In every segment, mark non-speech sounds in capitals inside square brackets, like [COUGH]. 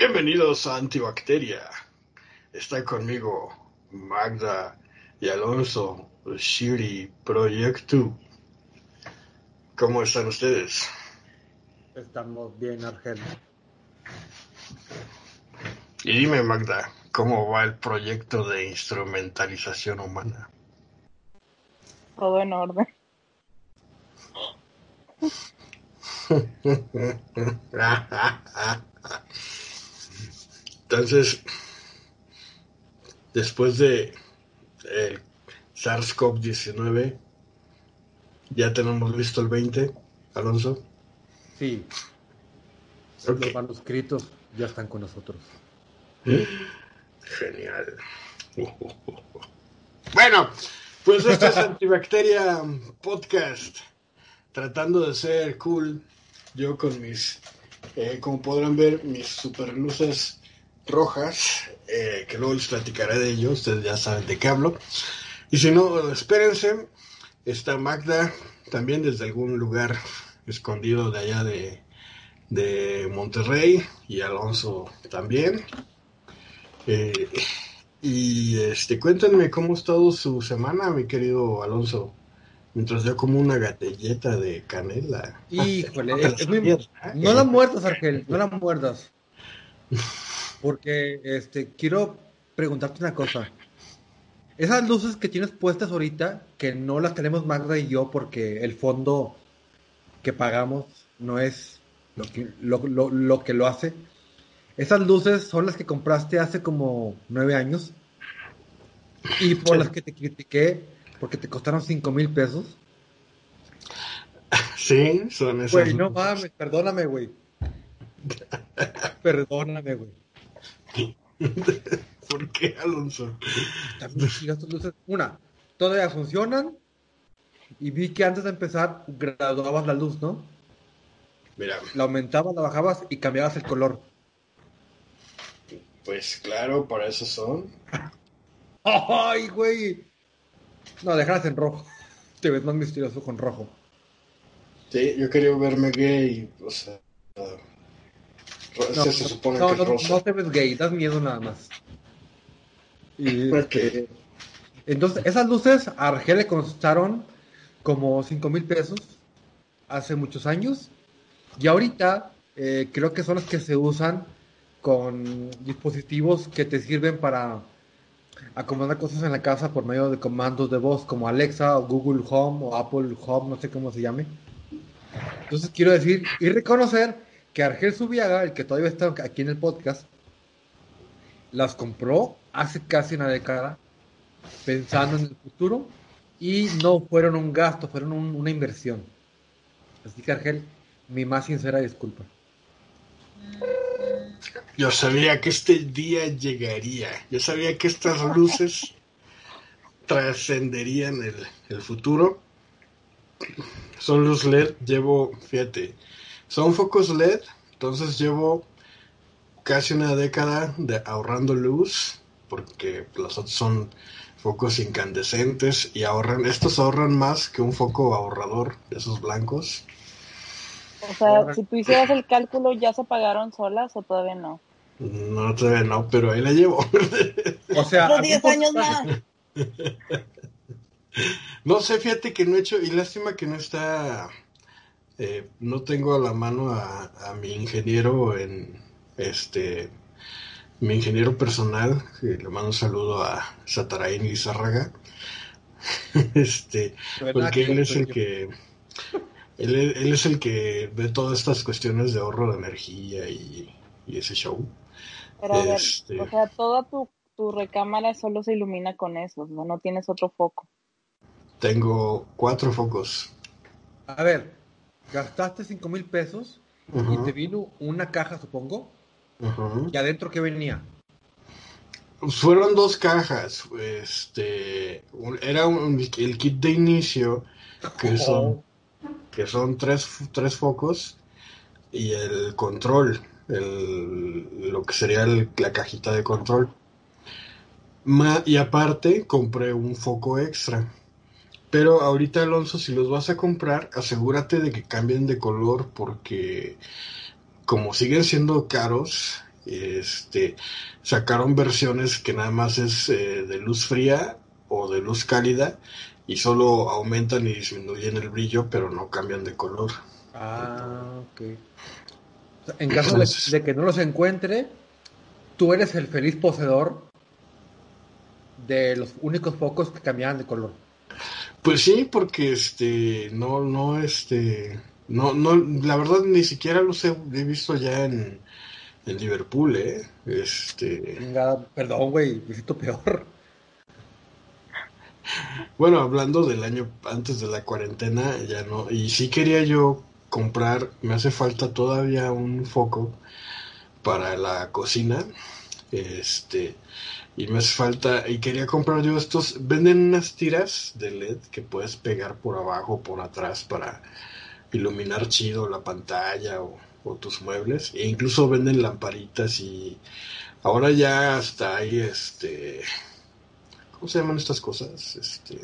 Bienvenidos a Antibacteria. Está conmigo Magda y Alonso, Shiri Proyecto. ¿Cómo están ustedes? Estamos bien, Argel. Y dime, Magda, ¿cómo va el proyecto de instrumentalización humana? Todo en orden. [LAUGHS] Entonces, después de el SARS-CoV-19, ya tenemos listo el 20, Alonso. Sí. Los manuscritos ya están con nosotros. [GASPS] Genial. [LAUGHS] Bueno, pues esto es Antibacteria Podcast. Tratando de ser cool, yo con mis, eh, como podrán ver, mis super luces rojas, eh, que luego les platicaré de ello, ustedes ya saben de qué hablo. Y si no, espérense, está Magda también desde algún lugar escondido de allá de, de Monterrey y Alonso también. Eh, y este, cuéntenme cómo ha estado su semana, mi querido Alonso. Mientras yo como una gatelleta de canela. Híjole, No te es, es muy- ¿eh? no la muerdas, Argel, no la muerdas. Porque este quiero preguntarte una cosa. Esas luces que tienes puestas ahorita, que no las tenemos Magda y yo porque el fondo que pagamos no es lo que lo, lo- lo que lo hace. Esas luces son las que compraste hace como nueve años y por Sí. las que te critiqué porque te costaron cinco mil pesos. [LAUGHS] Sí, son esas. Güey, no mames, perdóname, güey. [LAUGHS] Perdóname, güey. [LAUGHS] ¿Por qué, Alonso? Una, todavía funcionan. Y vi que antes de empezar graduabas la luz, ¿no? Mira, La aumentabas, la bajabas y cambiabas el color. pues claro, para eso son. ¡Ay, güey! No, dejarlas en rojo. [LAUGHS] Te ves más misterioso con rojo. Sí, yo quería verme gay, o sea. No, se supone no, que no, rosa. no te ves gay, das miedo nada más. Y, [LAUGHS] Ok. este, entonces, esas luces a Argel le costaron como 5 mil pesos hace muchos años. Y ahorita eh, creo que son las que se usan con dispositivos que te sirven para acomodar cosas en la casa por medio de comandos de voz como Alexa o Google Home o Apple Home, no sé cómo se llame. Entonces quiero decir y reconocer que Argel Subiaga, el que todavía está aquí en el podcast, las compró hace casi una década pensando en el futuro y no fueron un gasto, fueron un- una inversión. Así que Argel, mi más sincera disculpa. Yo sabía que este día llegaría. Yo sabía que estas luces trascenderían el, el futuro. Son luz LED. Llevo, fíjate, son focos LED. Entonces llevo casi una década de ahorrando luz. Porque los otros son focos incandescentes y ahorran. Estos ahorran más que un foco ahorrador de esos blancos. O sea, si tú hicieras el cálculo, ¿ya se pagaron solas o todavía no? No, todavía no, pero ahí la llevo. [LAUGHS] O sea, mí 10 por- años más. [LAUGHS] No sé, fíjate que no he hecho, y lástima que no está, eh, no tengo a la mano a, a mi ingeniero en, este, mi ingeniero personal, que le mando un saludo a Satarain y Zárraga, [LAUGHS] este, porque él es el que, él, es- él es el que ve todas estas cuestiones de ahorro de energía y, y ese show. Pero a ver, Este- o sea, toda tu, tu recámara solo se ilumina con eso, no, no tienes otro foco. Tengo cuatro focos. A ver, gastaste 5 mil pesos y te vino una caja, supongo, y adentro que venía. Fueron dos cajas. Este, era un- el kit de inicio que son que son tres, tres focos y el control, el, lo que sería el- la cajita de control. Ma- y aparte compré un foco extra. Pero ahorita, Alonso, si los vas a comprar, asegúrate de que cambien de color porque como siguen siendo caros este, sacaron versiones que nada más es eh, de luz fría o de luz cálida y solo aumentan y disminuyen el brillo, pero no cambian de color. Ah, ok. En caso de, de que no los encuentre, tú eres el feliz poseedor de los únicos focos que cambiaban de color. Pues sí, porque este, no, no, este, no, no, la verdad ni siquiera los he, he visto ya en, en Liverpool, eh. Este. Venga, perdón, güey, me siento peor. Bueno, hablando del año antes de la cuarentena, ya no. Y sí quería yo comprar, me hace falta todavía un foco para la cocina. Este, y me hace falta, y quería comprar yo estos, venden unas tiras de LED que puedes pegar por abajo o por atrás para iluminar chido la pantalla o, o tus muebles. E incluso venden lamparitas y ahora ya hasta hay este, ¿cómo se llaman estas cosas? Este,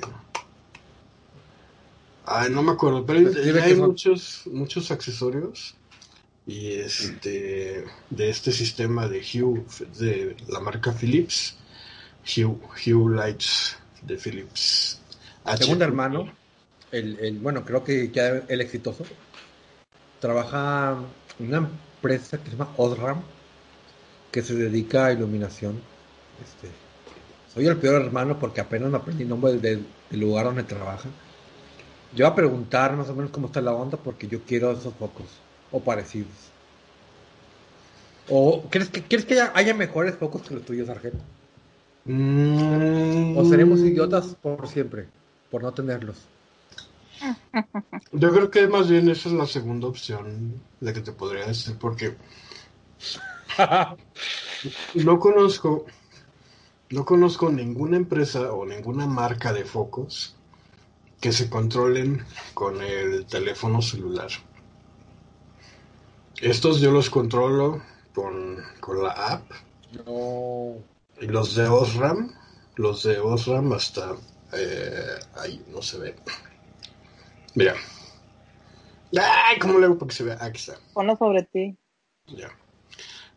ay, no me acuerdo, pero hay son- muchos, muchos accesorios y este de este sistema de Hue de la marca Philips Hue, Hue Lights de Philips HP. Segundo hermano, el, el, bueno, creo que ya el exitoso, trabaja en una empresa que se llama Osram, que se dedica a iluminación. Este, soy el peor hermano porque apenas me aprendí el nombre del, del lugar donde trabaja. Yo voy a preguntar más o menos cómo está la onda porque yo quiero esos focos o parecidos. ¿O crees que, ¿crees que haya, haya mejores focos que los tuyos, Argel? Mm, ¿O seremos idiotas por siempre, por no tenerlos? Yo creo que más bien esa es la segunda opción la que te podría decir porque no conozco no conozco ninguna empresa o ninguna marca de focos que se controlen con el teléfono celular. Estos yo los controlo con, con la app No. y los de Osram, los de Osram hasta eh, ahí no se ve. Mira. Ay, ¿cómo le hago para que se vea? Aquí está. Ponlo sobre ti. Ya.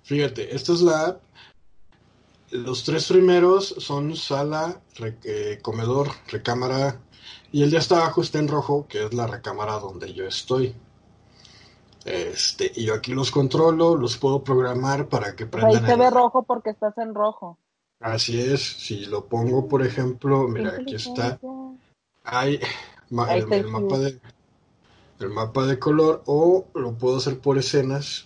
Fíjate, esta es la app. Los tres primeros son sala, re- eh, comedor, recámara. Y el de hasta abajo está en rojo, que es la recámara donde yo estoy. Este, y yo aquí los controlo, los puedo programar para que Ahí prendan se el- ve rojo porque estás en rojo. Así es, si lo pongo, por ejemplo, mira, aquí está, hay ma- Ahí el, mapa de el mapa de color o lo puedo hacer por escenas.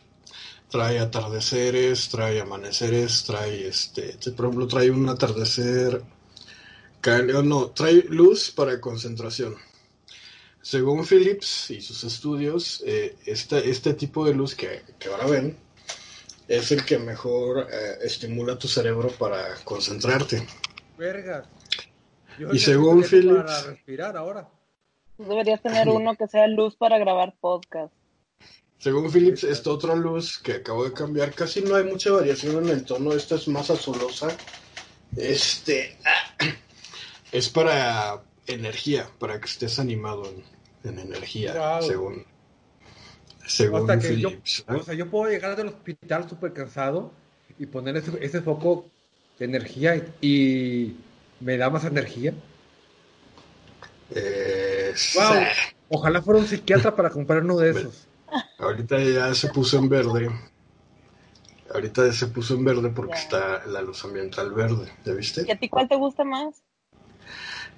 Trae atardeceres, trae amaneceres, trae este, por ejemplo, trae un atardecer, no, trae luz para concentración. Según Philips y sus estudios, eh, este, este tipo de luz que, que ahora ven es el que mejor eh, estimula tu cerebro para concentrarte. Vergas. Yo Y según Philips- Para respirar ahora. Tú deberías tener uno que sea luz para grabar podcast. Según Philips, esta otra luz que acabo de cambiar, casi no hay mucha variación en el tono, esta es más azulosa. Este ah, [CLEARS THROAT] es para energía, para que estés animado en, en energía, Wow. según según que yo. ¿eh? o sea, yo puedo llegar del hospital súper cansado y poner ese, ese foco de energía y, y me da más energía. Eh, Wow. sí. Ojalá fuera un psiquiatra para comprar uno de [LAUGHS] esos. Ahorita ya se puso en verde. Ahorita ya se puso en verde porque está la luz ambiental verde, ¿ya viste? ¿Y a ti cuál te gusta más?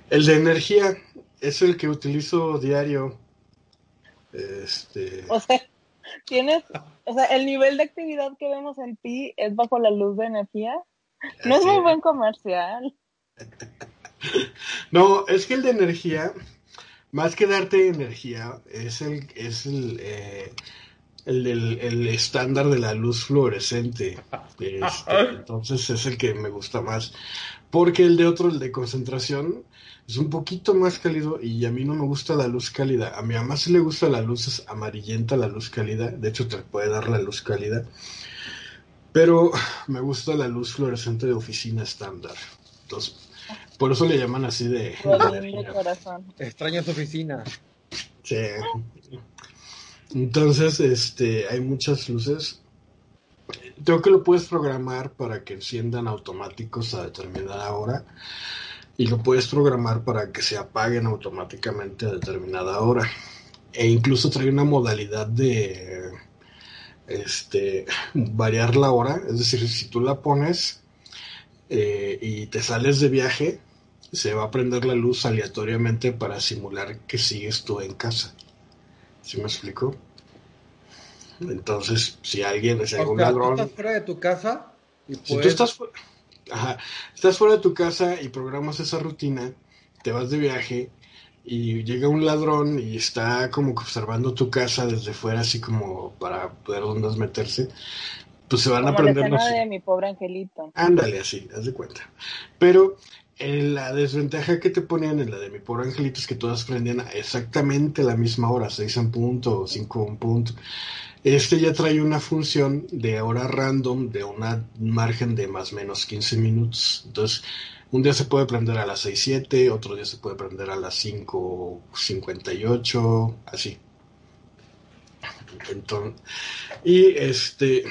El de energía es el que utilizo diario. Este, O sea, tienes, o sea, el nivel de actividad que vemos en ti es bajo la luz de energía. No es muy buen comercial. [LAUGHS] No, es que el de energía, más que darte energía, es el, es el, eh, el, el estándar de la luz fluorescente. Este, [LAUGHS] entonces es el que me gusta más. Porque el de otro, el de concentración, es un poquito más cálido y a mí no me gusta la luz cálida. A mi mamá sí le gusta la luz es amarillenta, la luz cálida. De hecho, te puede dar la luz cálida. Pero me gusta la luz fluorescente de oficina estándar. Entonces, por eso le llaman así de, de. Extraña su oficina. Sí. Entonces, este, hay muchas luces. Creo que lo puedes programar para que enciendan automáticos a determinada hora y lo puedes programar para que se apaguen automáticamente a determinada hora. E incluso trae una modalidad de este variar la hora, es decir, si tú la pones eh, y te sales de viaje, se va a prender la luz aleatoriamente para simular que sigues tú en casa. ¿Sí me explico? Entonces, si alguien, si algún ladrón... estás fuera de tu casa y Si tú estás, estás fuera de tu casa y programas esa rutina, te vas de viaje y llega un ladrón y está como observando tu casa desde fuera, así como para poder dónde meterse, pues se van a prender la de mi pobre angelito. Ándale, así, haz de cuenta. Pero la desventaja que te ponían en la de mi pobre angelito es que todas prendían exactamente la misma hora, 6 en punto o 5 en punto. Este ya trae una función de hora random de un margen de más o menos 15 minutos. Entonces, un día se puede prender a las 6.7, otro día se puede prender a las 5.58, así. Entonces, y este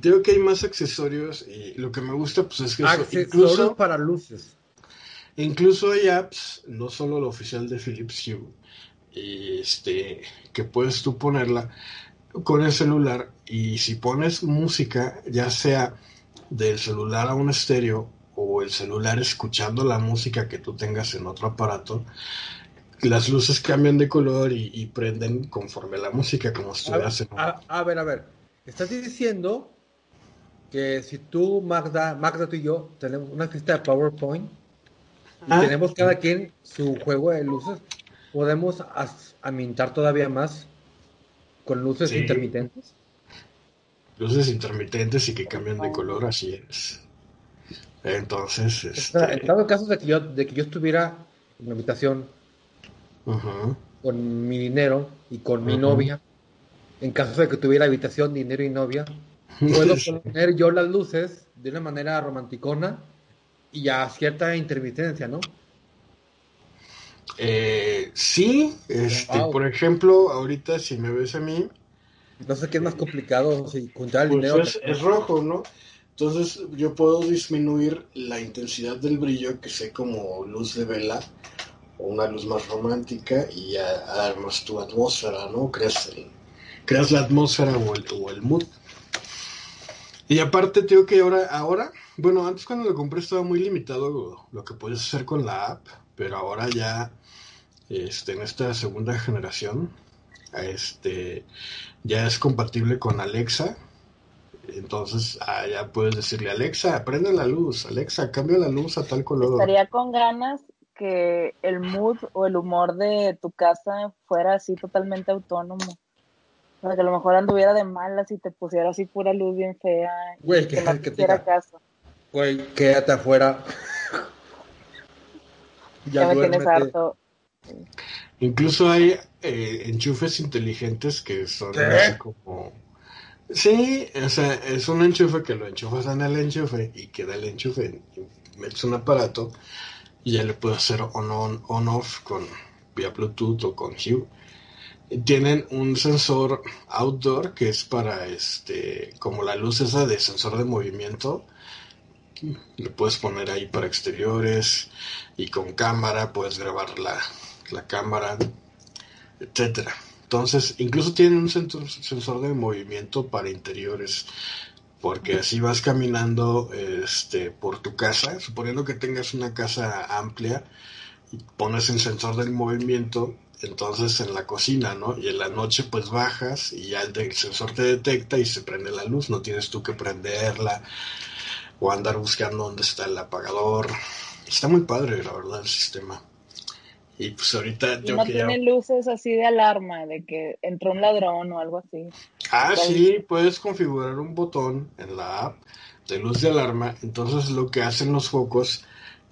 Creo que hay más accesorios y lo que me gusta pues es que accesorios para luces. Incluso hay apps, no solo la oficial de Philips Hue, este, que puedes tú ponerla con el celular y si pones música, ya sea del celular a un estéreo o el celular escuchando la música que tú tengas en otro aparato, las luces cambian de color y, prenden conforme la música, como estuvieras en... A, a ver, a ver, estás diciendo que si tú, Magda, Magda, tú y yo tenemos una fiesta de PowerPoint y ah. tenemos cada quien su juego de luces, podemos amintar todavía más con luces intermitentes. Luces intermitentes y que cambian de color, así es. Entonces, este... en dado caso de que yo, de que yo estuviera en una habitación con mi dinero y con mi novia, en caso de que tuviera habitación, dinero y novia, puedo [LAUGHS] poner yo las luces de una manera romanticona y a cierta intermitencia, ¿no? Eh, sí, este, por ejemplo, ahorita si me ves a mí. No sé qué es más complicado, si el pues dinero. Es, rojo, ¿no? Entonces yo puedo disminuir la intensidad del brillo, que sé como luz de vela, o una luz más romántica, y ya armas tu atmósfera, ¿no? Creas, creas la atmósfera o el, o el mood. Y aparte, tengo que ahora, ahora, bueno, antes cuando lo compré estaba muy limitado lo, que puedes hacer con la app, pero ahora ya, este, en esta segunda generación, este, ya es compatible con Alexa. Entonces, ah, ya puedes decirle, Alexa, prende la luz, Alexa, cambia la luz a tal color. Estaría con ganas que el mood o el humor de tu casa fuera así totalmente autónomo. O sea, que a lo mejor anduviera de malas y te pusiera así pura luz bien fea. Güey, que, no que caso. Güey, quédate afuera. Ya, me tienes harto. Incluso hay eh, enchufes inteligentes que son así como... Sí, o sea, es un enchufe que lo enchufas en el enchufe y queda el enchufe. Y metes un aparato y ya le puedes hacer on-off con vía Bluetooth o con Hue tienen un sensor outdoor que es para este como la luz esa de sensor de movimiento le puedes poner ahí para exteriores y con cámara puedes grabar la, la cámara etcétera. Entonces incluso tienen un sensor, de movimiento para interiores porque así vas caminando este por tu casa. Suponiendo que tengas una casa amplia y pones el sensor del movimiento entonces en la cocina, ¿no? Y en la noche pues bajas y ya el, sensor te detecta y se prende la luz, no tienes tú que prenderla o andar buscando dónde está el apagador. Está muy padre, la verdad, el sistema. Y pues ahorita yo no tiene luces así de alarma, de que entró un ladrón o algo así. Ah, sí, puedes configurar un botón en la app de luz de alarma. Entonces lo que hacen los focos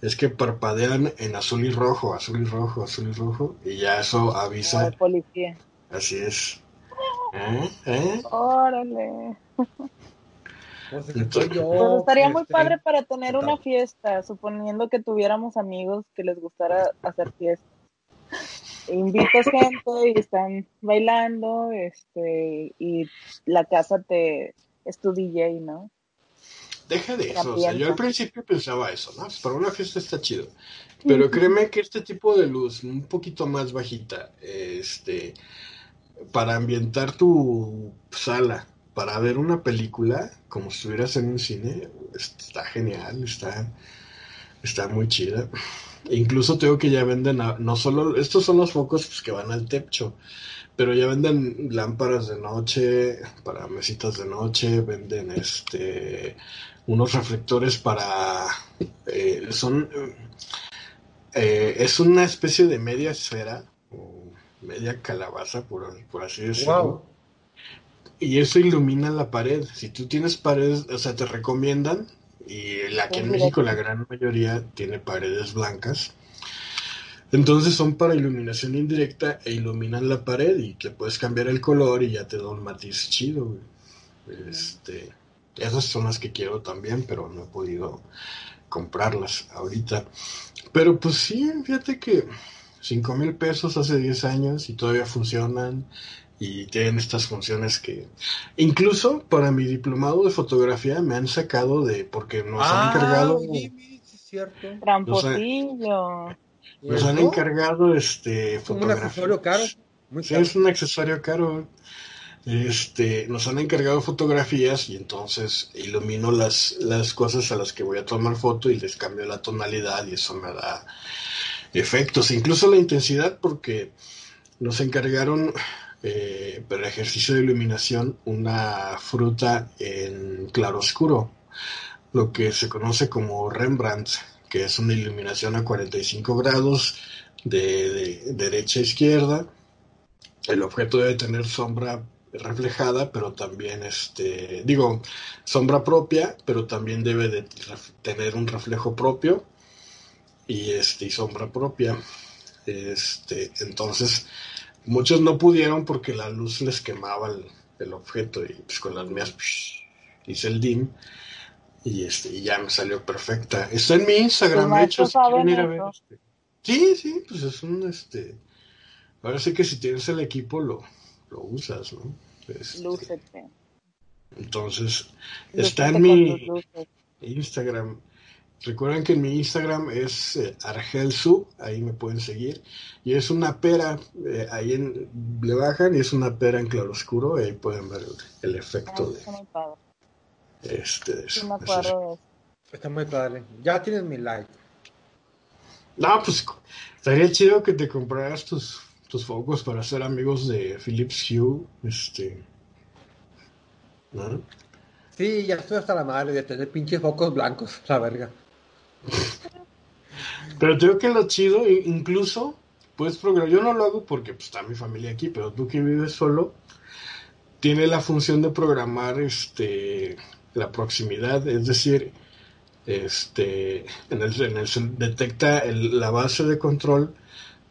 es que parpadean en azul y rojo, azul y rojo, azul y rojo, y ya eso avisa. policía. Así es. ¿Eh? ¿Eh? Órale. [LAUGHS] Pues estaría muy este, padre para tener una fiesta, suponiendo que tuviéramos amigos que les gustara hacer fiestas. Invitas [LAUGHS] gente y están bailando, este, y la casa te es tu DJ, ¿no? Deja de eso, o sea, yo al principio pensaba eso, ¿no? Para una fiesta está chido. Pero créeme que este tipo de luz, un poquito más bajita, este, para ambientar tu sala, para ver una película, como si estuvieras en un cine, está genial, está, está muy chida. Incluso tengo que ya venden, no solo, estos son los focos pues, que van al techo, pero ya venden lámparas de noche, para mesitas de noche, venden este unos reflectores para eh, son eh, es una especie de media esfera o media calabaza por, así decirlo y eso ilumina la pared si tú tienes paredes o sea te recomiendan y la que en México la gran mayoría tiene paredes blancas entonces son para iluminación indirecta e iluminan la pared y que puedes cambiar el color y ya te da un matiz chido. Este, esas son las que quiero también, pero no he podido comprarlas ahorita. Pero pues sí, fíjate que 5 mil pesos hace 10 años y todavía funcionan y tienen estas funciones que incluso para mi diplomado de fotografía me han sacado de porque nos han ah, encargado cierto. Tramposillo. Nos han encargado este un accesorio caro. es un accesorio caro. Este, nos han encargado fotografías y entonces ilumino las, las cosas a las que voy a tomar foto y les cambio la tonalidad y eso me da efectos, incluso la intensidad porque nos encargaron eh, para ejercicio de iluminación una fruta en claroscuro, lo que se conoce como Rembrandt que es una iluminación a 45 grados de, derecha a izquierda. El objeto debe tener sombra reflejada, pero también, este, digo, sombra propia, pero también debe de tener un reflejo propio y, este, y sombra propia. Este, entonces, muchos no pudieron porque la luz les quemaba el, objeto y pues con las mías hice el dim y este ya me salió perfecta. Está en mi Instagram, de hecho, si quieren ir a ver. Este. Sí, sí, pues es un este. Ahora sí que si tienes el equipo lo, lo usas, ¿no? Este, entonces, está en mi Instagram. Recuerden que en mi Instagram es eh, Argelsu, ahí me pueden seguir. Y es una pera, eh, ahí en, le bajan y es una pera en claroscuro, y ahí pueden ver el, efecto ah, de este, Está muy padre. Ya tienes mi like. No, pues estaría chido que te compraras tus, tus focos para ser amigos de Philips Hue. Este. ¿no? Sí, ya estoy hasta la madre de tener pinches focos blancos, la verga. Pero creo que lo chido, incluso puedes programar. Yo no lo hago porque pues, está mi familia aquí, pero tú que vives solo, tiene la función de programar este la proximidad, es decir, este, en el, en el detecta la base de control,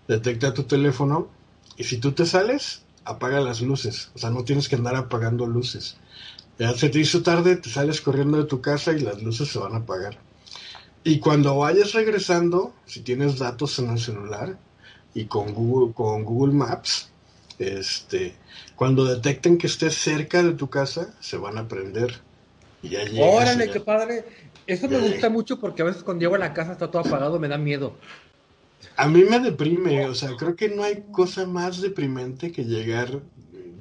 detecta tu teléfono y si tú te sales, apaga las luces, o sea, no tienes que andar apagando luces. Ya se te hizo tarde, te sales corriendo de tu casa y las luces se van a apagar. Y cuando vayas regresando, si tienes datos en el celular y con Google, con Google Maps, este, cuando detecten que estés cerca de tu casa, se van a prender Órale, qué padre. Eso me gusta mucho porque a veces cuando llego a la casa está todo apagado, me da miedo. A mí me deprime, o sea, creo que no hay cosa más deprimente que llegar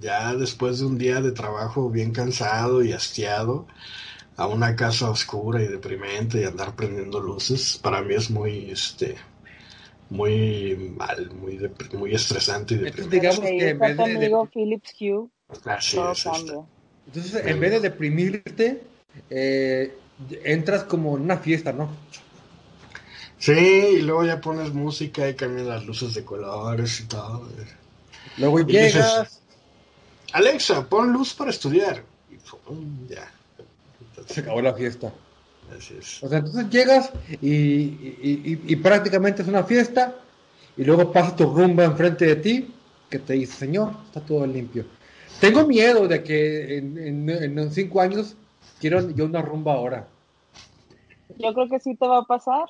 ya después de un día de trabajo bien cansado y hastiado a una casa oscura y deprimente y andar prendiendo luces. Para mí es muy, este, muy mal, muy, muy estresante y deprimente. digamos que en vez de... Philips Hue, Así es, entonces, en vez de deprimirte, eh, entras como en una fiesta, ¿no? Sí, y luego ya pones música y cambian las luces de colores y todo. Luego llegas. Alexa, pon luz para estudiar. Y ya. Se acabó la fiesta. Así es. O sea, entonces llegas y, y, prácticamente es una fiesta y luego pasa tu rumba enfrente de ti que te dice, señor, está todo limpio. Tengo miedo de que en, en, cinco años quiero yo una rumba ahora. Yo creo que sí te va a pasar,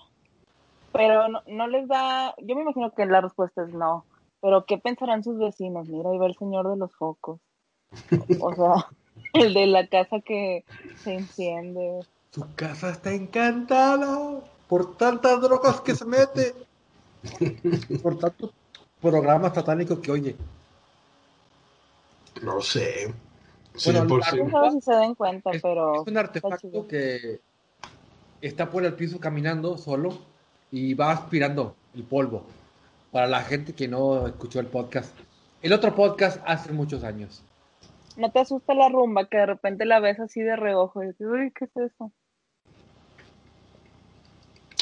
pero no, les da, yo me imagino que la respuesta es no, pero ¿qué pensarán sus vecinos? Mira, ahí va el señor de los focos. O sea, El de la casa que se enciende. Su casa está encantada por tantas drogas que se mete. por tantos programas satánicos que oye. No sé. bueno, por no si se den cuenta, pero. Es un artefacto que está por el piso caminando solo y va aspirando el polvo. Para la gente que no escuchó el podcast. El otro podcast hace muchos años. ¿No te asusta la rumba que de repente la ves así de reojo y dices, uy, ¿qué es eso?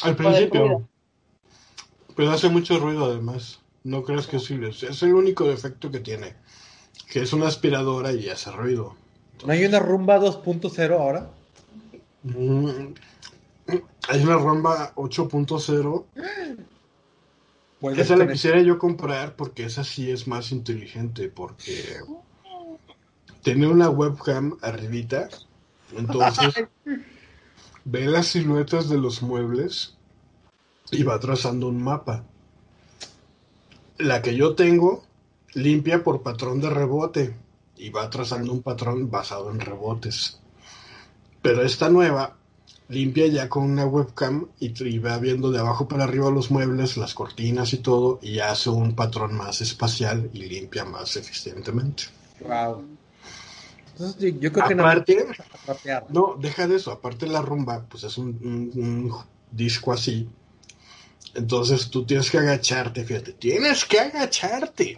Al principio. Pero hace mucho ruido además. No creas que es, es el único defecto que tiene. Que es una aspiradora y hace ruido. ¿No hay una rumba 2.0 ahora? Mm, hay una rumba 8.0. Esa la quisiera yo comprar porque esa sí es más inteligente. Porque tiene una webcam arribita. Entonces ve las siluetas de los muebles y va trazando un mapa. La que yo tengo limpia por patrón de rebote y va trazando un patrón basado en rebotes. Pero esta nueva limpia ya con una webcam y, va viendo de abajo para arriba los muebles, las cortinas y todo, y hace un patrón más espacial y limpia más eficientemente. Wow. Entonces, yo creo que no, no, deja de eso. Aparte la rumba, pues es un disco así entonces tú tienes que agacharte, fíjate, tienes que agacharte.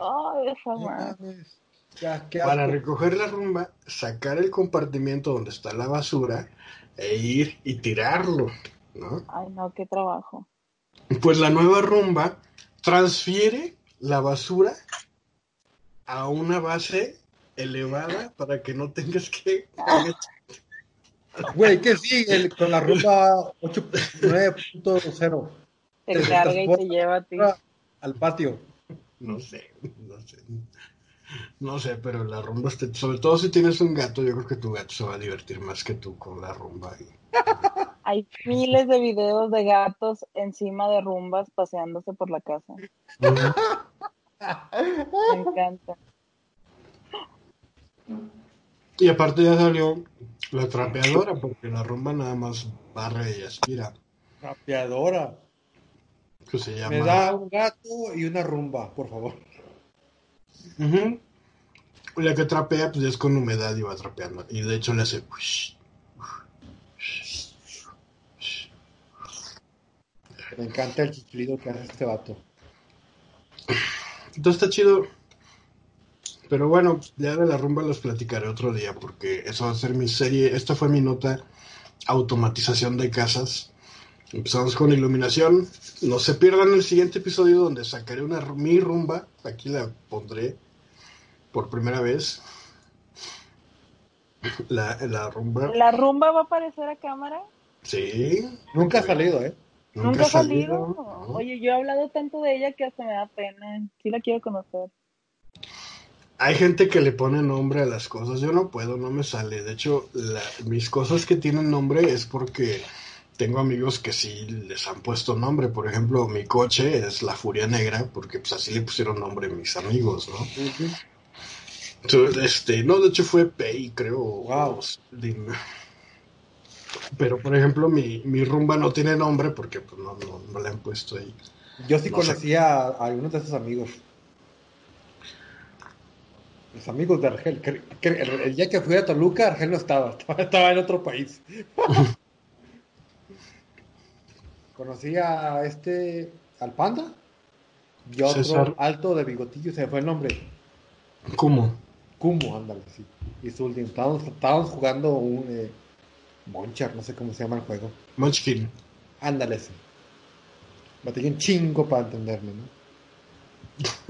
Para recoger la rumba, sacar el compartimiento donde está la basura e ir y tirarlo, ¿no? Ay, no, qué trabajo. Pues la nueva rumba transfiere la basura a una base elevada para que no tengas que. Güey, ¿qué sigue con la rumba 8.9.0? Te carga y te lleva a ti. Al patio. No sé, no sé. No sé, pero la rumba, sobre todo si tienes un gato, yo creo que tu gato se va a divertir más que tú con la rumba. Hay miles de videos de gatos encima de rumbas paseándose por la casa. Me encanta. Y aparte ya salió la trapeadora, porque la rumba nada más barre y aspira. Trapeadora. Me da un gato y una rumba, por favor. La que trapea, pues es con humedad y va trapeando. Y de hecho le hace. Me encanta el chiflido que hace este vato. Entonces está chido. Pero bueno, ya de la rumba los platicaré otro día porque eso va a ser mi serie. Esta fue mi nota automatización de casas. Empezamos con iluminación. No se pierdan el siguiente episodio donde sacaré una mi rumba. Aquí la pondré por primera vez. La, la rumba. ¿La rumba va a aparecer a cámara? Sí. Nunca ha salido, ¿eh? Nunca, ha salido. Oye, yo he hablado tanto de ella que hasta me da pena. Sí la quiero conocer. Hay gente que le pone nombre a las cosas. Yo no puedo, no me sale. De hecho, mis cosas que tienen nombre es porque tengo amigos que sí les han puesto nombre. Por ejemplo, mi coche es la Furia Negra, porque pues así le pusieron nombre mis amigos, ¿no? este, no, de hecho fue Pei, creo. Wow. Pero, por ejemplo, mi, mi rumba no tiene nombre porque pues, no, no, le han puesto ahí. Yo sí conocía a algunos de esos amigos. Los amigos de Argel. El, día que fui a Toluca, Argel no estaba, [LAUGHS] estaba en otro país. [LAUGHS] Conocí a este, al panda, y otro alto de bigotillo, se me fue el nombre. ¿Cómo? Kumo, ándale, sí. Y su último, estábamos, jugando un eh, Monchar, no sé cómo se llama el juego. Munchkin. Ándale, sí. Batallé un chingo para entenderme, ¿no?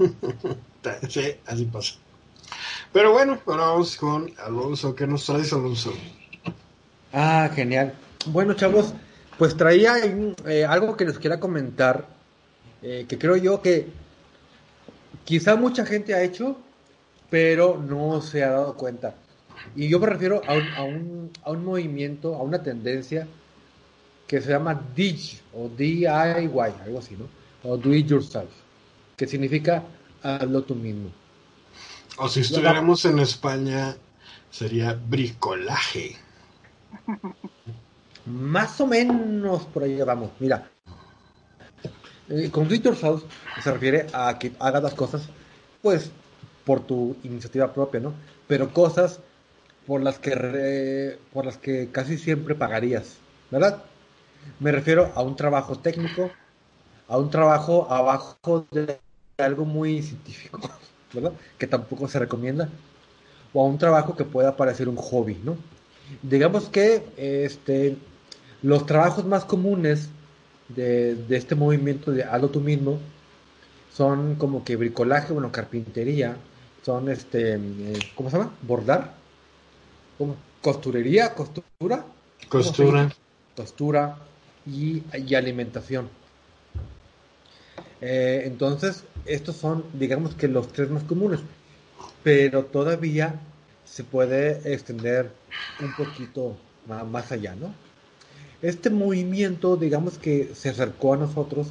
[LAUGHS] sí, así pasa. Pero bueno, ahora vamos con Alonso. ¿Qué nos traes, Alonso? Ah, genial. Bueno, chavos, pues traía eh, algo que les quiera comentar, eh, que creo yo que quizá mucha gente ha hecho, pero no se ha dado cuenta. Y yo me refiero a un, a un, a un movimiento, a una tendencia que se llama DIY o DIY, algo así, ¿no? O Do It Yourself, que significa hazlo tú mismo. O si estuviéramos en España, sería bricolaje. Más o menos por ahí vamos. Mira, eh, con Twitter South se refiere a que hagas las cosas, pues, por tu iniciativa propia, ¿no? Pero cosas por las que por las que casi siempre pagarías, ¿verdad? Me refiero a un trabajo técnico, a un trabajo abajo de algo muy científico, ¿verdad? Que tampoco se recomienda, o a un trabajo que pueda parecer un hobby, ¿no? Digamos que este, los trabajos más comunes de, este movimiento de hazlo tú mismo son como que bricolaje, bueno, carpintería, son este, eh, ¿cómo se llama? Bordar, ¿Cómo? costurería, costura, costura, costura y, y alimentación. Eh, entonces, estos son, digamos que los tres más comunes, pero todavía se puede extender un poquito más, allá, ¿no? Este movimiento, digamos que se acercó a nosotros,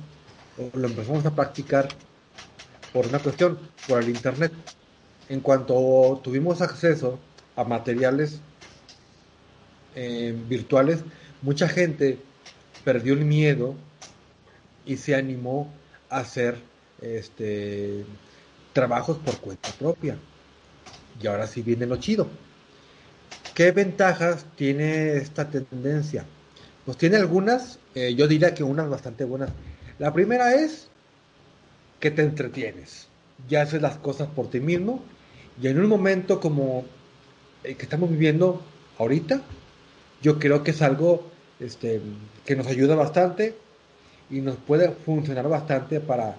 lo empezamos a practicar por una cuestión, por el Internet. En cuanto tuvimos acceso a materiales eh, virtuales, mucha gente perdió el miedo y se animó hacer este, trabajos por cuenta propia. Y ahora sí viene lo chido. ¿Qué ventajas tiene esta tendencia? Pues tiene algunas, eh, yo diría que unas bastante buenas. La primera es que te entretienes, ya haces las cosas por ti mismo y en un momento como el que estamos viviendo ahorita, yo creo que es algo este, que nos ayuda bastante y nos puede funcionar bastante para,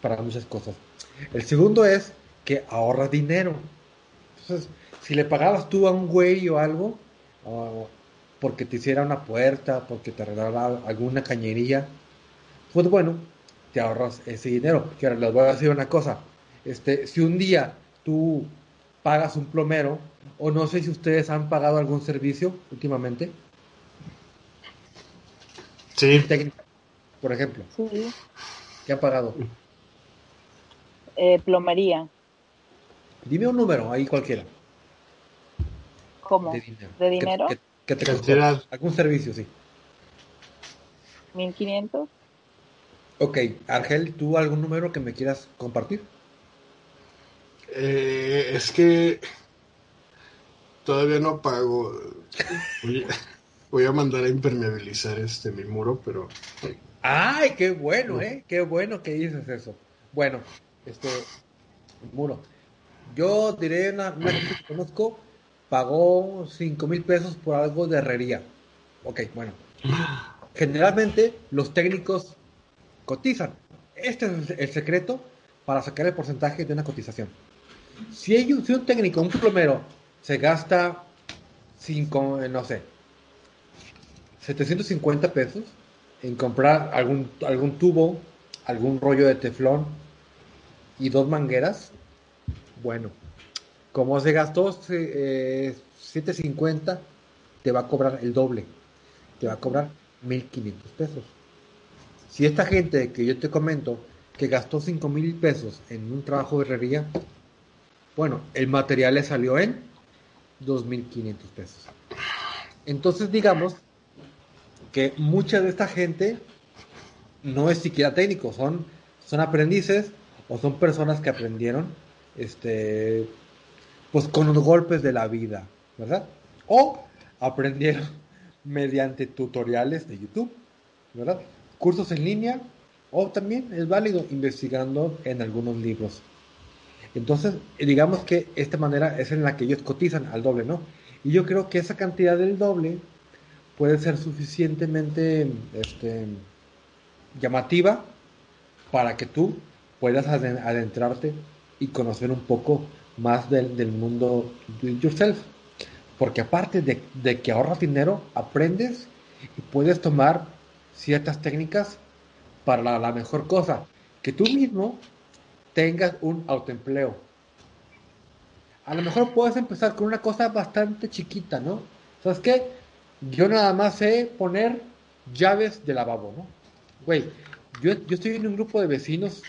para muchas cosas. El segundo es que ahorras dinero. Entonces, si le pagabas tú a un güey o algo, porque te hiciera una puerta, porque te regalara alguna cañería, pues bueno, te ahorras ese dinero. Que ahora les voy a decir una cosa. Este, si un día tú pagas un plomero, o no sé si ustedes han pagado algún servicio últimamente. Sí por ejemplo. Sí. ¿Qué ha pagado? Eh, plomería. Dime un número, ahí cualquiera. ¿Cómo? ¿De dinero? ¿Qué, te costó? ¿Algún servicio, sí? 1500. Ok, Argel, ¿tú algún número que me quieras compartir? Eh, es que todavía no pago. Voy, voy, a mandar a impermeabilizar este mi muro, pero Ay, qué bueno, ¿eh? Qué bueno que dices eso. Bueno, este, muro. Yo diré una, una que conozco, pagó 5 mil pesos por algo de herrería. Ok, bueno. Generalmente los técnicos cotizan. Este es el secreto para sacar el porcentaje de una cotización. Si, hay un, si un técnico, un plomero, se gasta 5, no sé, 750 pesos, en comprar algún, algún tubo, algún rollo de teflón y dos mangueras, bueno, como se gastó 750, eh, te va a cobrar el doble, te va a cobrar 1500 pesos. Si esta gente que yo te comento que gastó 5000 pesos en un trabajo de herrería, bueno, el material le salió en 2500 pesos. Entonces, digamos que mucha de esta gente no es siquiera técnico, son, son aprendices o son personas que aprendieron este pues con los golpes de la vida, ¿verdad? O aprendieron [LAUGHS] mediante tutoriales de YouTube, ¿verdad? Cursos en línea o también es válido investigando en algunos libros. Entonces, digamos que esta manera es en la que ellos cotizan al doble, ¿no? Y yo creo que esa cantidad del doble puede ser suficientemente este, llamativa para que tú puedas adentrarte y conocer un poco más del, del mundo do yourself. Porque aparte de, que ahorras dinero, aprendes y puedes tomar ciertas técnicas para la, la mejor cosa. Que tú mismo tengas un autoempleo. A lo mejor puedes empezar con una cosa bastante chiquita, ¿no? ¿Sabes qué? Yo nada más sé poner llaves de lavabo, ¿no? Güey, yo, yo estoy en un grupo de vecinos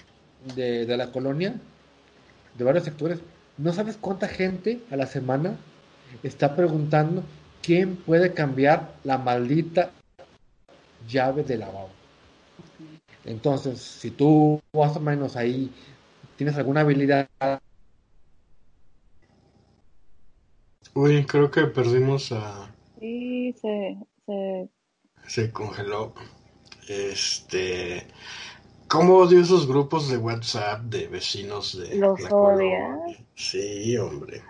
de, de la colonia, de varios sectores. No sabes cuánta gente a la semana está preguntando quién puede cambiar la maldita llave de lavabo. Entonces, si tú más o menos ahí tienes alguna habilidad. Uy, creo que perdimos a. Sí, se, se... se congeló. Este. ¿Cómo odio esos grupos de WhatsApp de vecinos de Los la Sí, hombre.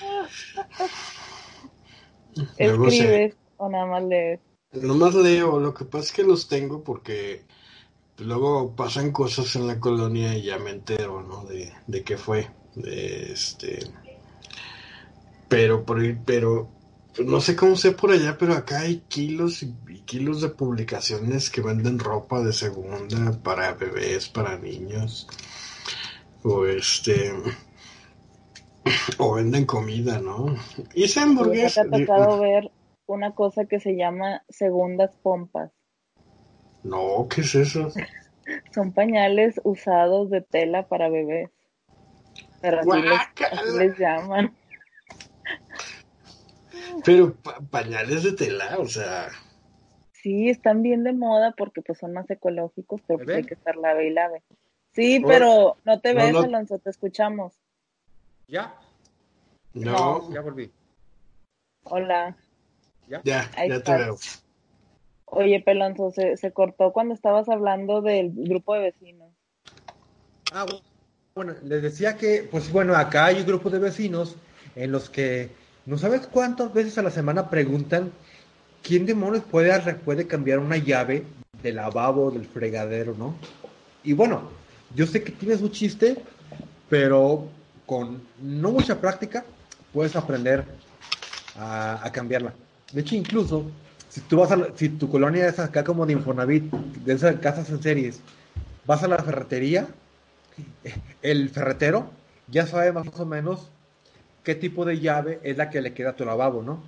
[LAUGHS] ¿Escribes o nada más lees? Nomás leo, lo que pasa es que los tengo porque luego pasan cosas en la colonia y ya me entero, ¿no? De, de qué fue. De este. Pero, pero pues no sé cómo sé por allá, pero acá hay kilos y, kilos de publicaciones que venden ropa de segunda para bebés, para niños. O este. O venden comida, ¿no? Y se hamburguesas. ¿Te ha tocado ver una cosa que se llama segundas pompas? No, ¿qué es eso? [LAUGHS] Son pañales usados de tela para bebés. Pero así les, les llaman. Pero pañales de tela, o sea. Sí, están bien de moda porque pues son más ecológicos, pero pues hay que estar lave y lave. Sí, pero no te ves, Alonso, te escuchamos. ¿Ya? No. Ya volví. Hola. Ya, ya, ya te veo. Oye, Pelonzo, se, se cortó cuando estabas hablando del grupo de vecinos. Ah, bueno, les decía que, pues bueno, acá hay un grupo de vecinos en los que no sabes cuántas veces a la semana preguntan quién demonios puede, puede cambiar una llave del lavabo, del fregadero, ¿no? Y bueno, yo sé que tienes un chiste, pero con no mucha práctica puedes aprender a, cambiarla. De hecho, incluso si tú vas a, si tu colonia es acá como de Infonavit, de esas casas en series, vas a la ferretería, el ferretero ya sabe más o menos qué tipo de llave es la que le queda a tu lavabo, ¿no?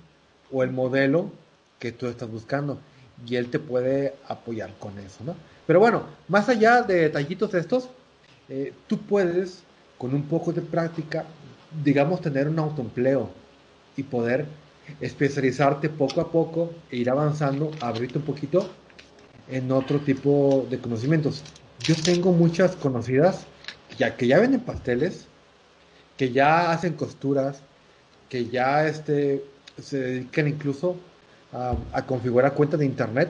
O el modelo que tú estás buscando. Y él te puede apoyar con eso, ¿no? Pero bueno, más allá de detallitos estos, eh, tú puedes, con un poco de práctica, digamos, tener un autoempleo y poder especializarte poco a poco e ir avanzando, abrirte un poquito en otro tipo de conocimientos. Yo tengo muchas conocidas ya que ya venden pasteles, que ya hacen costuras, que ya este, se dedican incluso a, configurar cuentas de internet.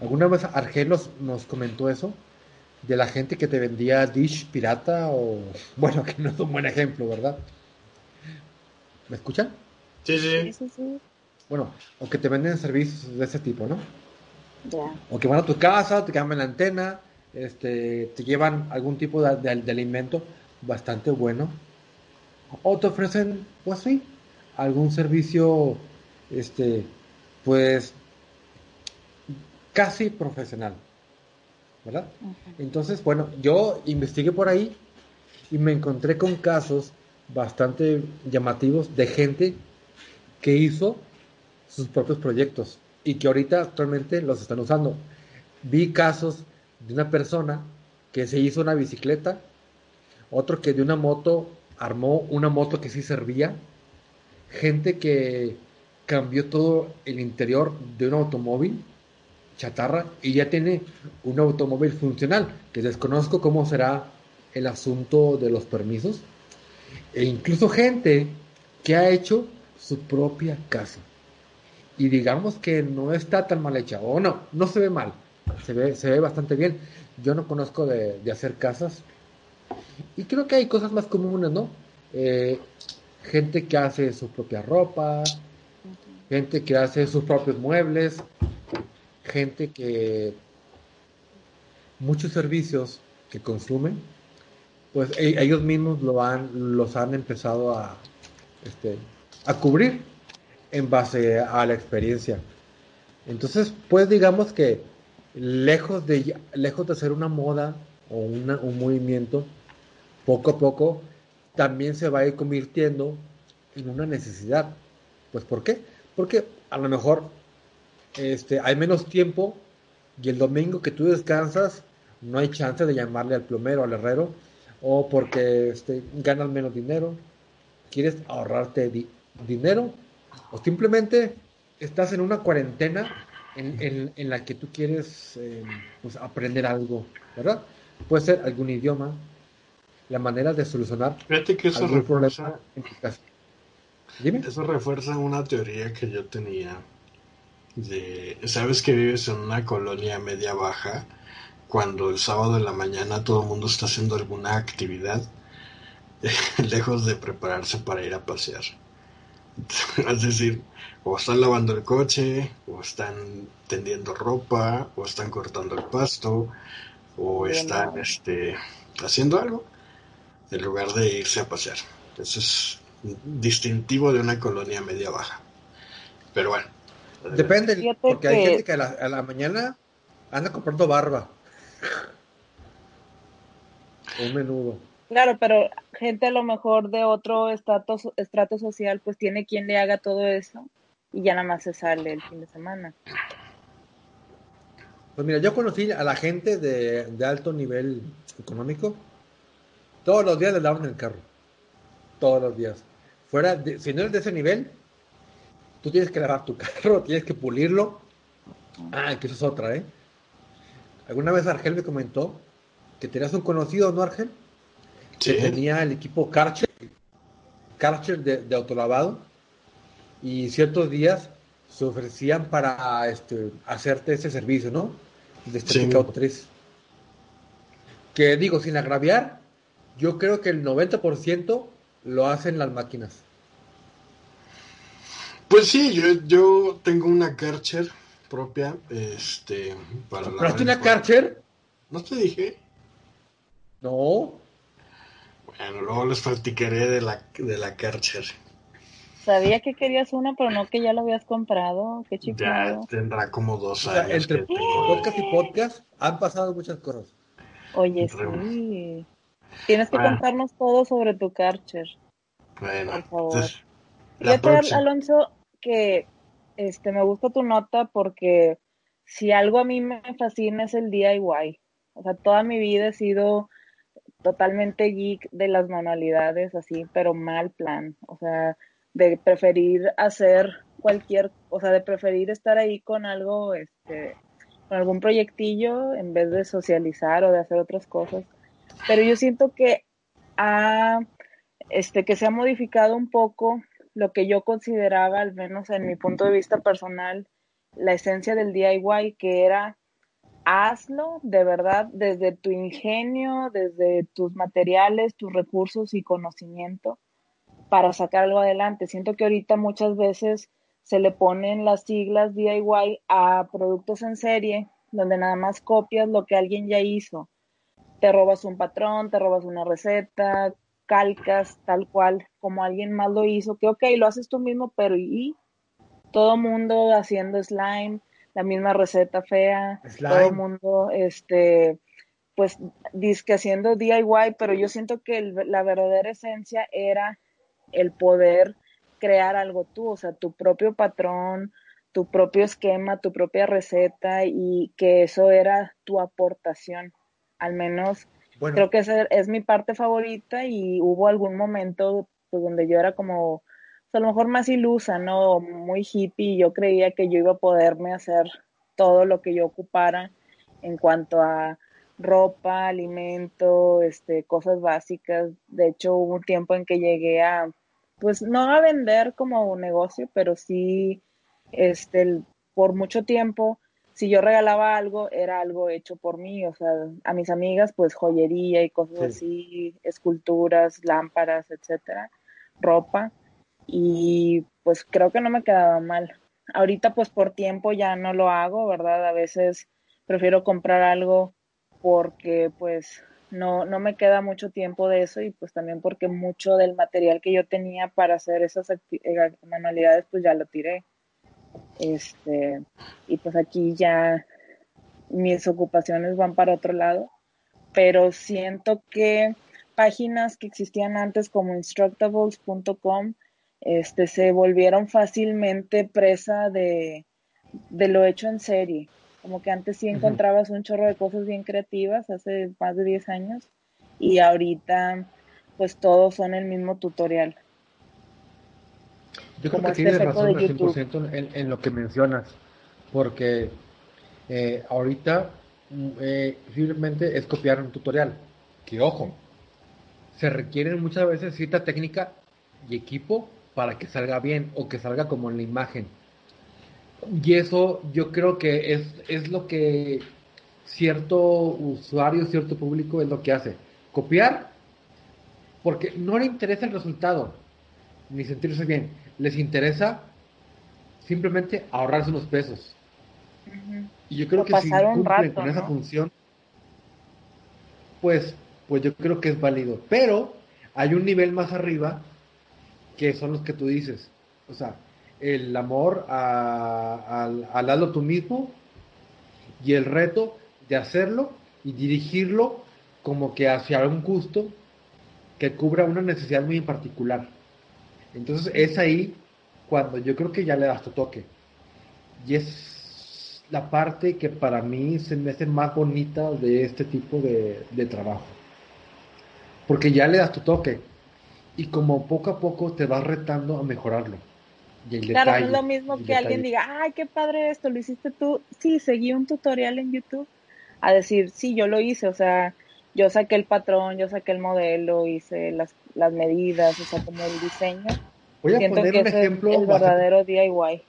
Alguna vez Argelos nos comentó eso, de la gente que te vendía Dish pirata o, [LAUGHS] bueno, que no es un buen ejemplo, ¿verdad? ¿Me escuchan? Sí, sí. sí, Bueno, o que te venden servicios de ese tipo, ¿no? O que van a tu casa, te cambian la antena, este, te llevan algún tipo de alimento bastante bueno o te ofrecen, pues sí, algún servicio, este, pues, casi profesional, ¿verdad? Entonces, bueno, yo investigué por ahí y me encontré con casos bastante llamativos de gente que hizo sus propios proyectos y que ahorita actualmente los están usando. Vi casos de una persona que se hizo una bicicleta, otro que de una moto armó una moto que sí servía, gente que cambió todo el interior de un automóvil chatarra y ya tiene un automóvil funcional, que desconozco cómo será el asunto de los permisos, e incluso gente que ha hecho su propia casa. Y digamos que no está tan mal hecha, o no, no se ve mal, se ve, se ve bastante bien. Yo no conozco de, de hacer casas, y creo que hay cosas más comunes, ¿no? Eh, gente que hace su propia ropa, gente que hace sus propios muebles, gente que muchos servicios que consumen, pues e, ellos mismos lo han, los han empezado a, este, a cubrir en base a la experiencia. Entonces, pues digamos que lejos de, lejos de ser una moda o un movimiento, poco a poco también se va a ir convirtiendo en una necesidad. Pues ¿por qué? Porque a lo mejor este, hay menos tiempo y el domingo que tú descansas no hay chance de llamarle al plomero, al herrero, o porque este, ganas menos dinero, quieres ahorrarte dinero o simplemente estás en una cuarentena en, la que tú quieres eh, pues, aprender algo, ¿verdad? Puede ser algún idioma, la manera de solucionar Fíjate que eso algún refuerza, en tu casa. Dime. Eso refuerza una teoría que yo tenía de, sabes que vives en una colonia media baja cuando el sábado de la mañana todo el mundo está haciendo alguna actividad [LAUGHS] lejos de prepararse para ir a pasear. [LAUGHS] es decir, o están lavando el coche, o están tendiendo ropa, o están cortando el pasto, o están este, haciendo algo, en lugar de irse a pasear. Eso es distintivo de una colonia media baja. Pero bueno. Depende, porque hay gente que a la, mañana anda comprando barba. Un menudo. Claro, pero gente a lo mejor de otro estrato, estrato social, pues tiene quien le haga todo eso y ya nada más se sale el fin de semana. Pues mira, yo conocí a la gente de, alto nivel económico. Todos los días le daban el carro. Todos los días. Fuera, si no eres de ese nivel, tú tienes que lavar tu [LAUGHS] carro, tienes que pulirlo. Ah, que eso es otra, ¿eh? Alguna vez Argel me comentó que tenías un conocido, ¿no, Argel? Que tenía el equipo Karcher, Karcher de, de autolavado y ciertos días se ofrecían para este, hacerte ese servicio, ¿no? De estética autotriz. Que digo, sin agraviar, yo creo que el 90% lo hacen las máquinas. Pues sí, yo, yo tengo una Karcher propia, este, para la... una Karcher? ¿No te dije? No. Bueno, luego les platicaré de la, de la Karcher. Sabía que querías una, pero no que ya la habías comprado. Qué chico. Ya tendrá como dos años. entre podcast y podcast han pasado muchas cosas. Oye, sí. Tienes que contarnos todo sobre tu Karcher. Bueno, por favor. Fíjate, Alonso, que este me gusta tu nota porque si algo a mí me fascina es el DIY. O sea, toda mi vida he sido totalmente geek de las manualidades, así, pero mal plan. O sea, de preferir hacer cualquier, o sea, de preferir estar ahí con algo, este, con algún proyectillo en vez de socializar o de hacer otras cosas. Pero yo siento que ha, este, que se ha modificado un poco lo que yo consideraba, al menos en mi punto de vista personal, la esencia del DIY, que era hazlo de verdad desde tu ingenio, desde tus materiales, tus recursos y conocimiento para sacar algo adelante. Siento que ahorita muchas veces se le ponen las siglas DIY a productos en serie, donde nada más copias lo que alguien ya hizo. Te robas un patrón, te robas una receta, calcas tal cual como alguien más lo hizo, que ok, lo haces tú mismo, pero y todo mundo haciendo slime, la misma receta fea, todo mundo, este, pues, disque haciendo DIY, pero yo siento que la verdadera esencia era el poder crear algo tú, o sea, tu propio patrón, tu propio esquema, tu propia receta y que eso era tu aportación. Al menos creo que esa es mi parte favorita y hubo algún momento pues, donde yo era como, a lo mejor más ilusa, ¿no? Muy hippie y yo creía que yo iba a poderme hacer todo lo que yo ocupara en cuanto a ropa, alimento, este, cosas básicas. De hecho, hubo un tiempo en que llegué a, pues no a vender como un negocio, pero sí, este, por mucho tiempo, si yo regalaba algo, era algo hecho por mí, o sea, a mis amigas, pues joyería y cosas así, esculturas, lámparas, etcétera, ropa, y pues creo que no me quedaba mal. Ahorita, pues por tiempo ya no lo hago, ¿verdad? A veces prefiero comprar algo porque pues no, no me queda mucho tiempo de eso y pues también porque mucho del material que yo tenía para hacer esas eh, manualidades pues ya lo tiré. Este, y pues aquí ya mis ocupaciones van para otro lado, pero siento que páginas que existían antes como instructables.com este, se volvieron fácilmente presa de, de lo hecho en serie. Como que antes sí encontrabas un chorro de cosas bien creativas hace más de 10 años y ahorita pues todos son el mismo tutorial. Yo creo que este tienes razón al 100% en, en, lo que mencionas, porque eh, ahorita mm, eh, simplemente es copiar un tutorial, que ojo, se requieren muchas veces cierta técnica y equipo para que salga bien o que salga como en la imagen. Y eso yo creo que es, es lo que cierto usuario, cierto público es lo que hace. Copiar porque no le interesa el resultado, ni sentirse bien. Les interesa simplemente ahorrarse unos pesos. Y yo creo que si cumplen con esa función, pues, pues yo creo que es válido. Pero hay un nivel más arriba que son los que tú dices. O sea, el amor al, al hazlo tú mismo y el reto de hacerlo y dirigirlo como que hacia un gusto que cubra una necesidad muy en particular. Entonces es ahí cuando yo creo que ya le das tu toque. Y es la parte que para mí se me hace más bonita de este tipo de, de trabajo. Porque ya le das tu toque. Y como poco a poco te vas retando a mejorarlo. claro, no es lo mismo que alguien diga, ay, qué padre esto, lo hiciste tú. Sí, seguí un tutorial en YouTube. A decir, sí, yo lo hice, o sea, yo saqué el patrón, yo saqué el modelo, hice las, las medidas, o sea, como el diseño. Voy a poner un ejemplo. el verdadero DIY.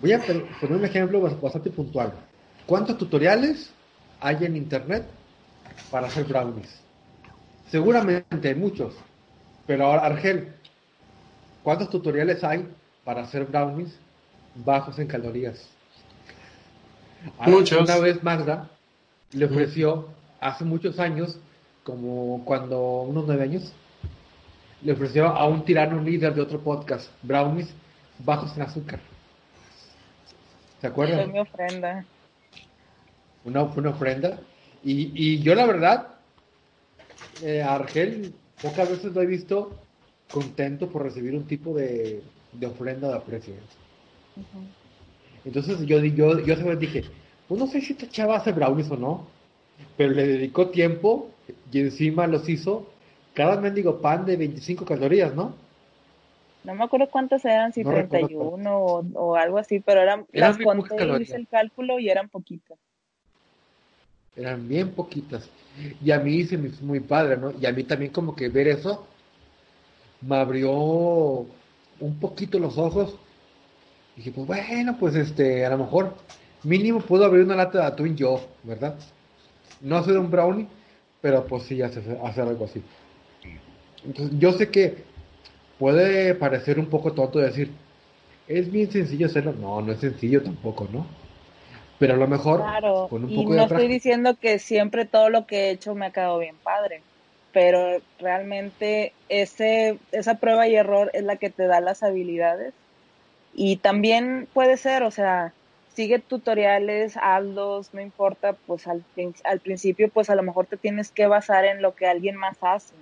Voy a poner un ejemplo bastante puntual. ¿Cuántos tutoriales hay en internet para hacer brownies? Seguramente hay muchos. Pero ahora, Argel, ¿cuántos tutoriales hay para hacer brownies bajos en calorías? Muchos. Una vez Magda le ofreció hace muchos años, como cuando unos nueve años, le ofreció a un tirano líder de otro podcast, brownies bajos en azúcar. ¿Se acuerdan? Fue mi ofrenda. Una, una ofrenda. Y, y, yo la verdad, eh, Argel, pocas veces lo he visto contento por recibir un tipo de, de ofrenda de aprecio. Entonces yo, yo, yo, yo dije, pues no sé si esta chava hace brownies o no, pero le dedicó tiempo y encima los hizo cada mendigo pan de 25 calorías, ¿no? No me acuerdo cuántas eran, si 31 o, o, algo así, pero eran, las conté y hice el cálculo y eran poquitas. Eran bien poquitas. Y a mí se me hizo muy padre, ¿no? Y a mí también como que ver eso me abrió un poquito los ojos. Y dije, pues bueno, pues este, a lo mejor mínimo puedo abrir una lata de atún yo, ¿verdad? No hacer un brownie, pero pues sí hacer, hacer algo así. Entonces, yo sé que puede parecer un poco tonto decir, es bien sencillo hacerlo. No, no es sencillo tampoco, ¿no? Pero a lo mejor claro. con un y no estoy diciendo que siempre todo lo que he hecho me ha quedado bien padre, pero realmente ese, esa prueba y error es la que te da las habilidades. Y también puede ser, o sea, sigue tutoriales, hazlos, no importa, pues al, al principio pues a lo mejor te tienes que basar en lo que alguien más hace,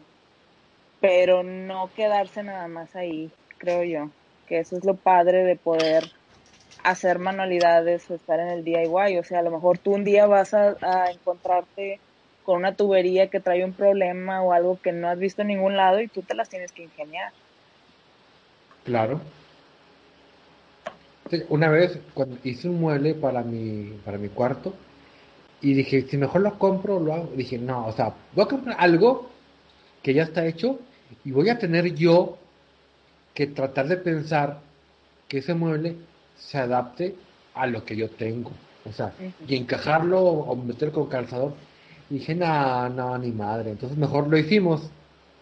pero no quedarse nada más ahí, creo yo, que eso es lo padre de poder hacer manualidades o estar en el DIY, o sea, a lo mejor tú un día vas a, a encontrarte con una tubería que trae un problema o algo que no has visto en ningún lado y tú te las tienes que ingeniar. Claro, una vez cuando hice un mueble para mi, para mi cuarto y dije, si mejor lo compro, lo hago. Dije, no, o sea, voy a comprar algo que ya está hecho y voy a tener yo que tratar de pensar que ese mueble se adapte a lo que yo tengo. O sea, y encajarlo o meter con calzador. dije, no, no, ni madre. Entonces mejor lo hicimos.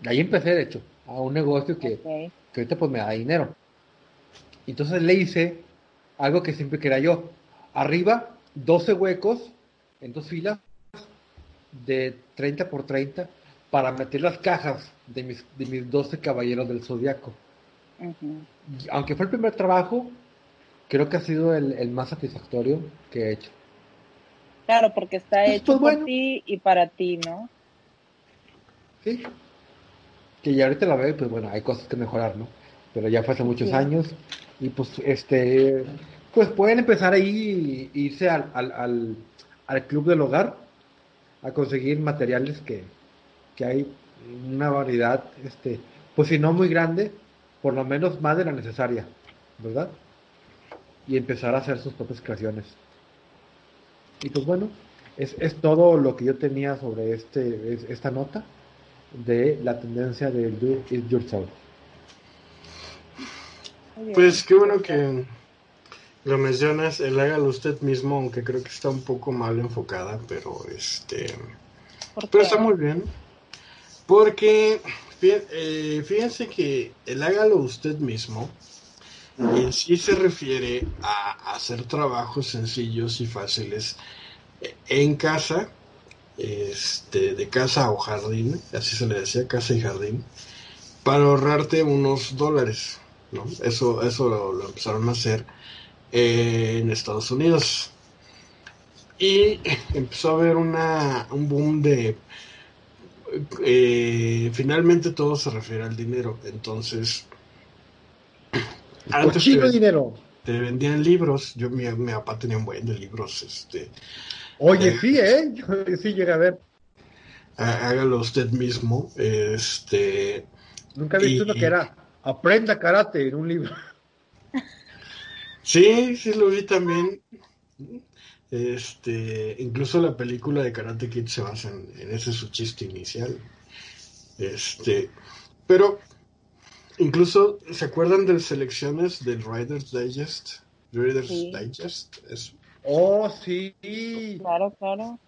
Y ahí empecé, de hecho, a un negocio que, que ahorita pues me da dinero. Entonces le hice algo que siempre quería yo. Arriba, 12 huecos en dos filas de 30 por 30 para meter las cajas de mis, de mis 12 caballeros del zodiaco. Aunque fue el primer trabajo, creo que ha sido el, más satisfactorio que he hecho. Claro, porque está pues, hecho pues, por ti y para ti, ¿no? Sí. Que ya ahorita la veo, pues bueno, hay cosas que mejorar, ¿no? Pero ya fue hace muchos años y pues este pues pueden empezar ahí irse al, al, al, club del hogar a conseguir materiales que, que hay una variedad este pues si no muy grande por lo menos más de la necesaria, ¿verdad? Y empezar a hacer sus propias creaciones. Y pues bueno, es, es todo lo que yo tenía sobre este, esta nota de la tendencia del do it yourself. Pues qué bueno que lo mencionas, el hágalo usted mismo, aunque creo que está un poco mal enfocada, pero este pero está muy bien. Porque eh, fíjense que el hágalo usted mismo en sí se refiere a hacer trabajos sencillos y fáciles en casa, este, de casa o jardín, así se le decía, casa y jardín, para ahorrarte unos dólares. ¿no? Eso, eso lo, empezaron a hacer en Estados Unidos. Y [LAUGHS] empezó a haber una, un boom de... Eh, finalmente todo se refiere al dinero. Entonces... Antes te, dinero. te vendían libros. Yo, mi, mi papá tenía un buen de libros. Este, Oye, eh, sí, ¿eh? sí llega a ver. Hágalo usted mismo. Este. Nunca he visto uno que era Aprenda karate en un libro. Sí, sí lo vi también. Este, incluso la película de Karate Kid se basa en, ese su chiste inicial. Este, pero incluso se acuerdan de selecciones del Riders Digest, Reader's Digest, eso. Oh, sí. Claro, claro.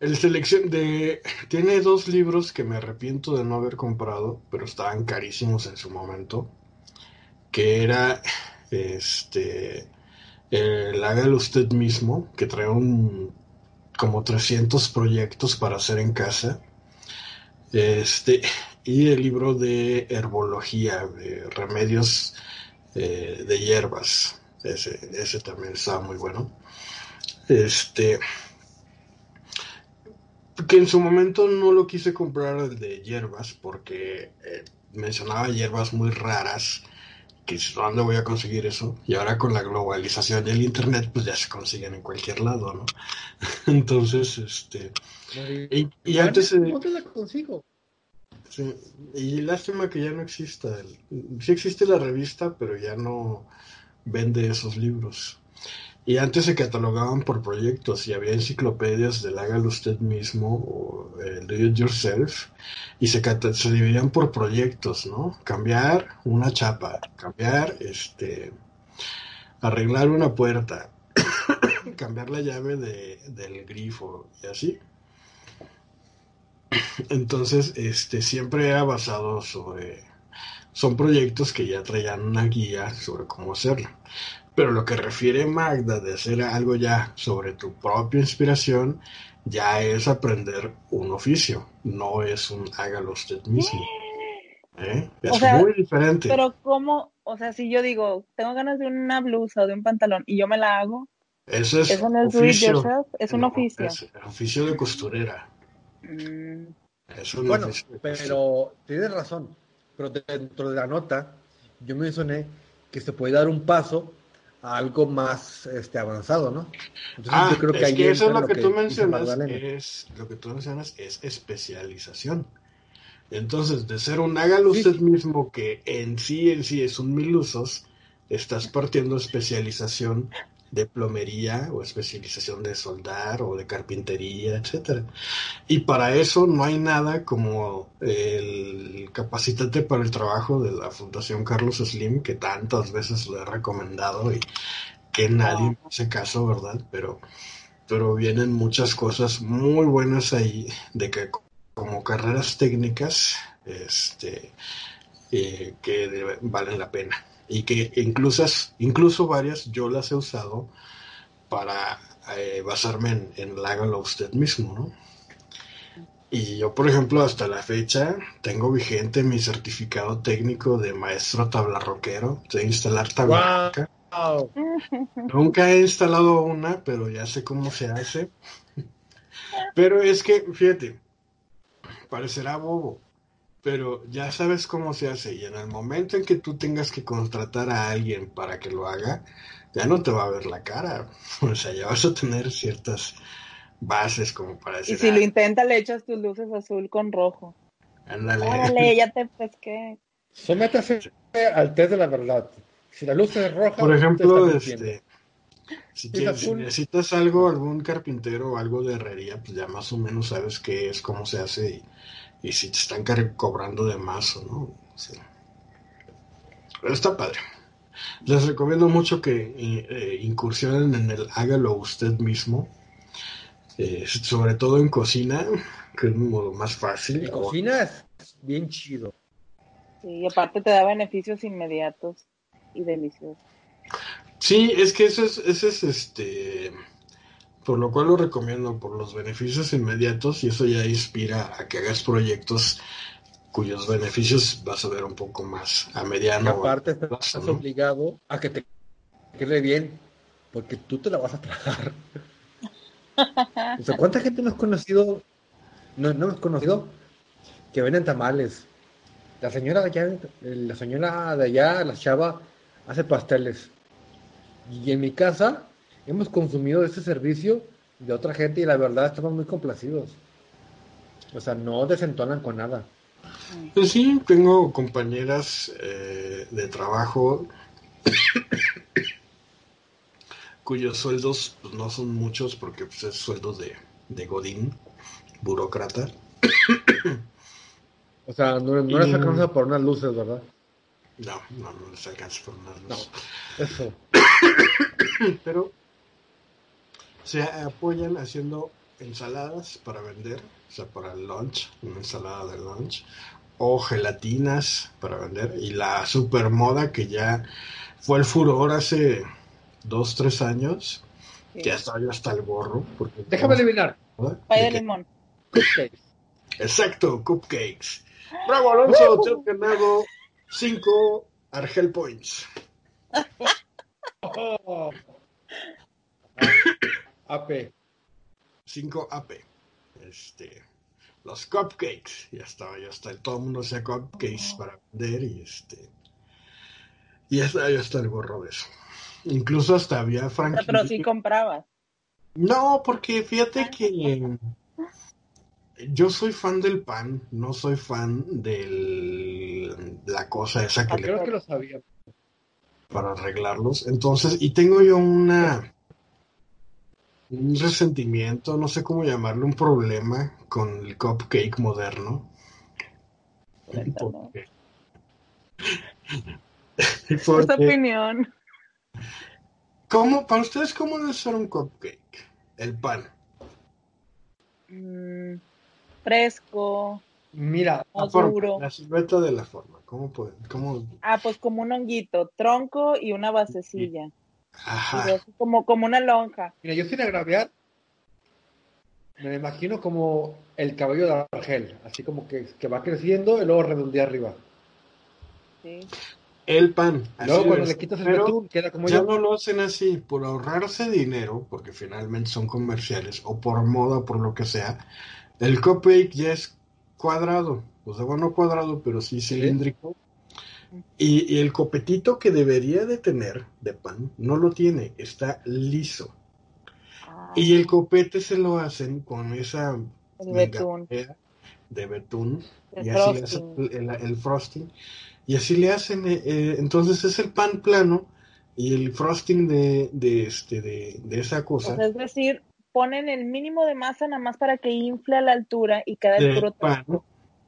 El selección de tiene dos libros que me arrepiento de no haber comprado, pero estaban carísimos en su momento, que era este el hágalo usted mismo, que trae un como 300 proyectos para hacer en casa. Este y el libro de herbología, de remedios eh, de hierbas. Ese, ese también estaba muy bueno. Este que en su momento no lo quise comprar el de hierbas porque eh, mencionaba hierbas muy raras que dónde voy a conseguir eso. Y ahora con la globalización del internet pues ya se consiguen en cualquier lado no [LAUGHS] entonces este y, antes ¿Dónde la consigo? Sí, y lástima que ya no exista sí existe la revista pero ya no vende esos libros y antes se catalogaban por proyectos y había enciclopedias del hágalo usted mismo o el do it yourself y se, se dividían por proyectos, ¿no? Cambiar una chapa, cambiar, este, arreglar una puerta, [COUGHS] cambiar la llave de, del grifo y así. Entonces, este, siempre era basado sobre, son proyectos que ya traían una guía sobre cómo hacerlo. Pero lo que refiere Magda de hacer algo ya sobre tu propia inspiración, ya es aprender un oficio, no es un hágalo usted mismo. [GASPS] ¿Eh? Es muy diferente. Pero ¿cómo? O sea, si yo digo, tengo ganas de una blusa o de un pantalón y yo me la hago, eso es, ¿Eso no es oficio. es un oficio. Es oficio de costurera. Mm. Es un bueno, pero tienes razón. Pero dentro de la nota, yo mencioné que se puede dar un paso algo más este, avanzado, ¿no? Entonces ah, yo creo que, ahí eso es lo, que, tú mencionas es lo que tú mencionas es especialización. Entonces, de ser un hágalo usted mismo que en sí en sí es un mil usos, estás partiendo especialización de plomería o especialización de soldar o de carpintería, etcétera. Y para eso no hay nada como el capacitante para el trabajo de la Fundación Carlos Slim, que tantas veces lo he recomendado y que nadie me hace caso, ¿verdad? Pero, pero vienen muchas cosas muy buenas ahí de que como carreras técnicas, este, eh, que valen la pena y que incluso, incluso varias yo las he usado para eh, basarme en, en hágalo usted mismo, ¿no? Y yo, por ejemplo, hasta la fecha tengo vigente mi certificado técnico de maestro tablarroquero de instalar tabla Nunca he instalado una, pero ya sé cómo se hace. Pero es que, fíjate, parecerá bobo, pero ya sabes cómo se hace y en el momento en que tú tengas que contratar a alguien para que lo haga, ya no te va a ver la cara, [LAUGHS] o sea, ya vas a tener ciertas bases como para decir. Y si lo intenta le echas tus luces azul con rojo. Ándale. Órale, [LAUGHS] ya te pesqué. Sométase al test de la verdad. Si la luz es roja, por ejemplo, este, si, necesitas algo, algún carpintero o algo de herrería, pues ya más o menos sabes qué es, cómo se hace y, si te están cobrando de más o no. Pero está padre. Les recomiendo mucho que eh, incursionen en el hágalo usted mismo. Eh, sobre todo en cocina, que es un modo más fácil. En cocina es bien chido. Sí, y aparte te da beneficios inmediatos y deliciosos. Sí, es que eso es, ese es este, por lo cual lo recomiendo, por los beneficios inmediatos y eso ya inspira a que hagas proyectos cuyos beneficios vas a ver un poco más a mediano. Y aparte estás obligado a que te quede bien, porque tú te la vas a tragar. o sea, ¿cuánta gente no has conocido? No, no hemos conocido que venden tamales. La señora de allá, la señora de allá, la chava, hace pasteles. Y en mi casa hemos consumido ese servicio de otra gente y la verdad estamos muy complacidos. O sea, no desentonan con nada. Pues sí, tengo compañeras eh, de trabajo [COUGHS] cuyos sueldos pues, no son muchos porque pues, es sueldos de, de Godín, burócrata. [COUGHS] O sea, no, no les alcanza por unas luces, ¿verdad? No, no, no les alcanza por unas luces. No, eso. [COUGHS] Pero se apoyan haciendo ensaladas para vender, o sea, para el lunch, una ensalada de lunch, o gelatinas para vender, y la super moda que ya fue el furor hace dos, tres años, que hasta yo hasta el gorro. Porque Déjame eliminar. Pay de limón. Cupcakes. Exacto, cupcakes. Bravo, Alonso, te ganado cinco Argel Points. [LAUGHS] Oh. AP. 5 AP. Este, los cupcakes. Ya estaba, ya está. Todo el mundo hacía cupcakes para vender y este. Y ya está, ya está el gorro de eso. Incluso hasta había franquicia. Pero sí comprabas. No, porque fíjate que yo soy fan del pan, no soy fan de la cosa esa que ah, Creo que lo sabía. Para arreglarlos. Entonces, y tengo yo una un resentimiento, no sé cómo llamarlo, un problema con el cupcake moderno. Esta [LAUGHS] opinión. ¿Cómo, para ustedes, cómo debe ser un cupcake? El pan. Mm, fresco. Mira, la, la silueta de la forma. ¿Cómo puede? Cómo... Ah, pues como un honguito, tronco y una basecilla. Ajá. Como, como una lonja. Mira, yo sin agraviar, me imagino como el cabello de Argel, así como que, que va creciendo y luego redondea arriba. Sí. El pan. Luego cuando le quitas el betún, queda como ya no lo hacen así, por ahorrarse dinero, porque finalmente son comerciales, o por moda, o por lo que sea. El cupcake ya es cuadrado, o sea, bueno, cuadrado, pero sí cilíndrico. Y, el copetito que debería de tener de pan no lo tiene, está liso. Ah. Y el copete se lo hacen con esa de betún y así le hacen el, frosting. Y así le hacen eh, eh, entonces es el pan plano y el frosting de, de este de, esa cosa. es decir ponen el mínimo de masa nada más para que infle a la altura y cada pan,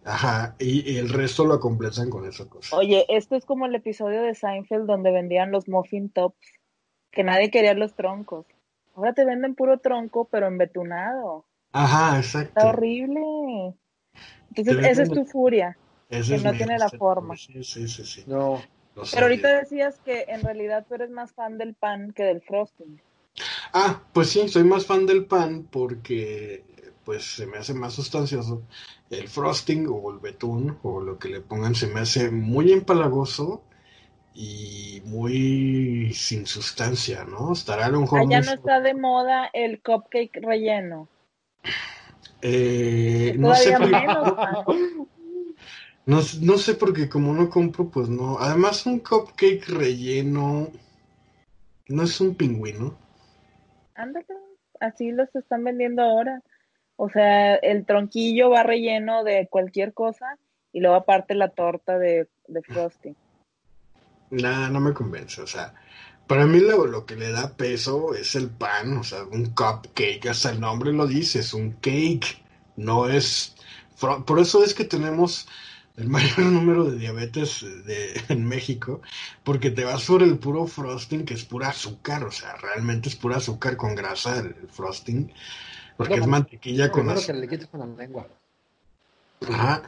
Ajá, y, el resto lo completan con esa cosa. Oye, esto es como el episodio de Seinfeld donde vendían los muffin tops, que nadie quería los troncos. Ahora te venden puro tronco, pero embetunado. Ajá, exacto. Está horrible. Entonces, esa es tu furia, que no tiene la forma. Sí, sí, sí, No. Pero ahorita decías que en realidad tú eres más fan del pan que del frosting. Ah, pues sí, soy más fan del pan porque pues se me hace más sustancioso. El frosting o el betún o lo que le pongan se me hace muy empalagoso y muy sin sustancia, ¿no? Estará a lo mejor. Allá no está de moda el cupcake relleno. Eh, no sé. no, no sé porque como no compro, pues no. Además un cupcake relleno no es un pingüino. Ándale, así los están vendiendo ahora. O sea, el tronquillo va relleno de cualquier cosa y luego aparte la torta de frosting. Nah, no me convence, o sea, para mí lo, lo, que le da peso es el pan, o sea, un cupcake, hasta el nombre lo dice, es un cake, no es... Por eso es que tenemos el [LAUGHS] mayor número de diabetes de, en México, porque te vas por el puro frosting, que es pura azúcar, o sea, realmente es pura azúcar con grasa el, frosting, porque es mantequilla con azúcar. que le con la lengua. Ajá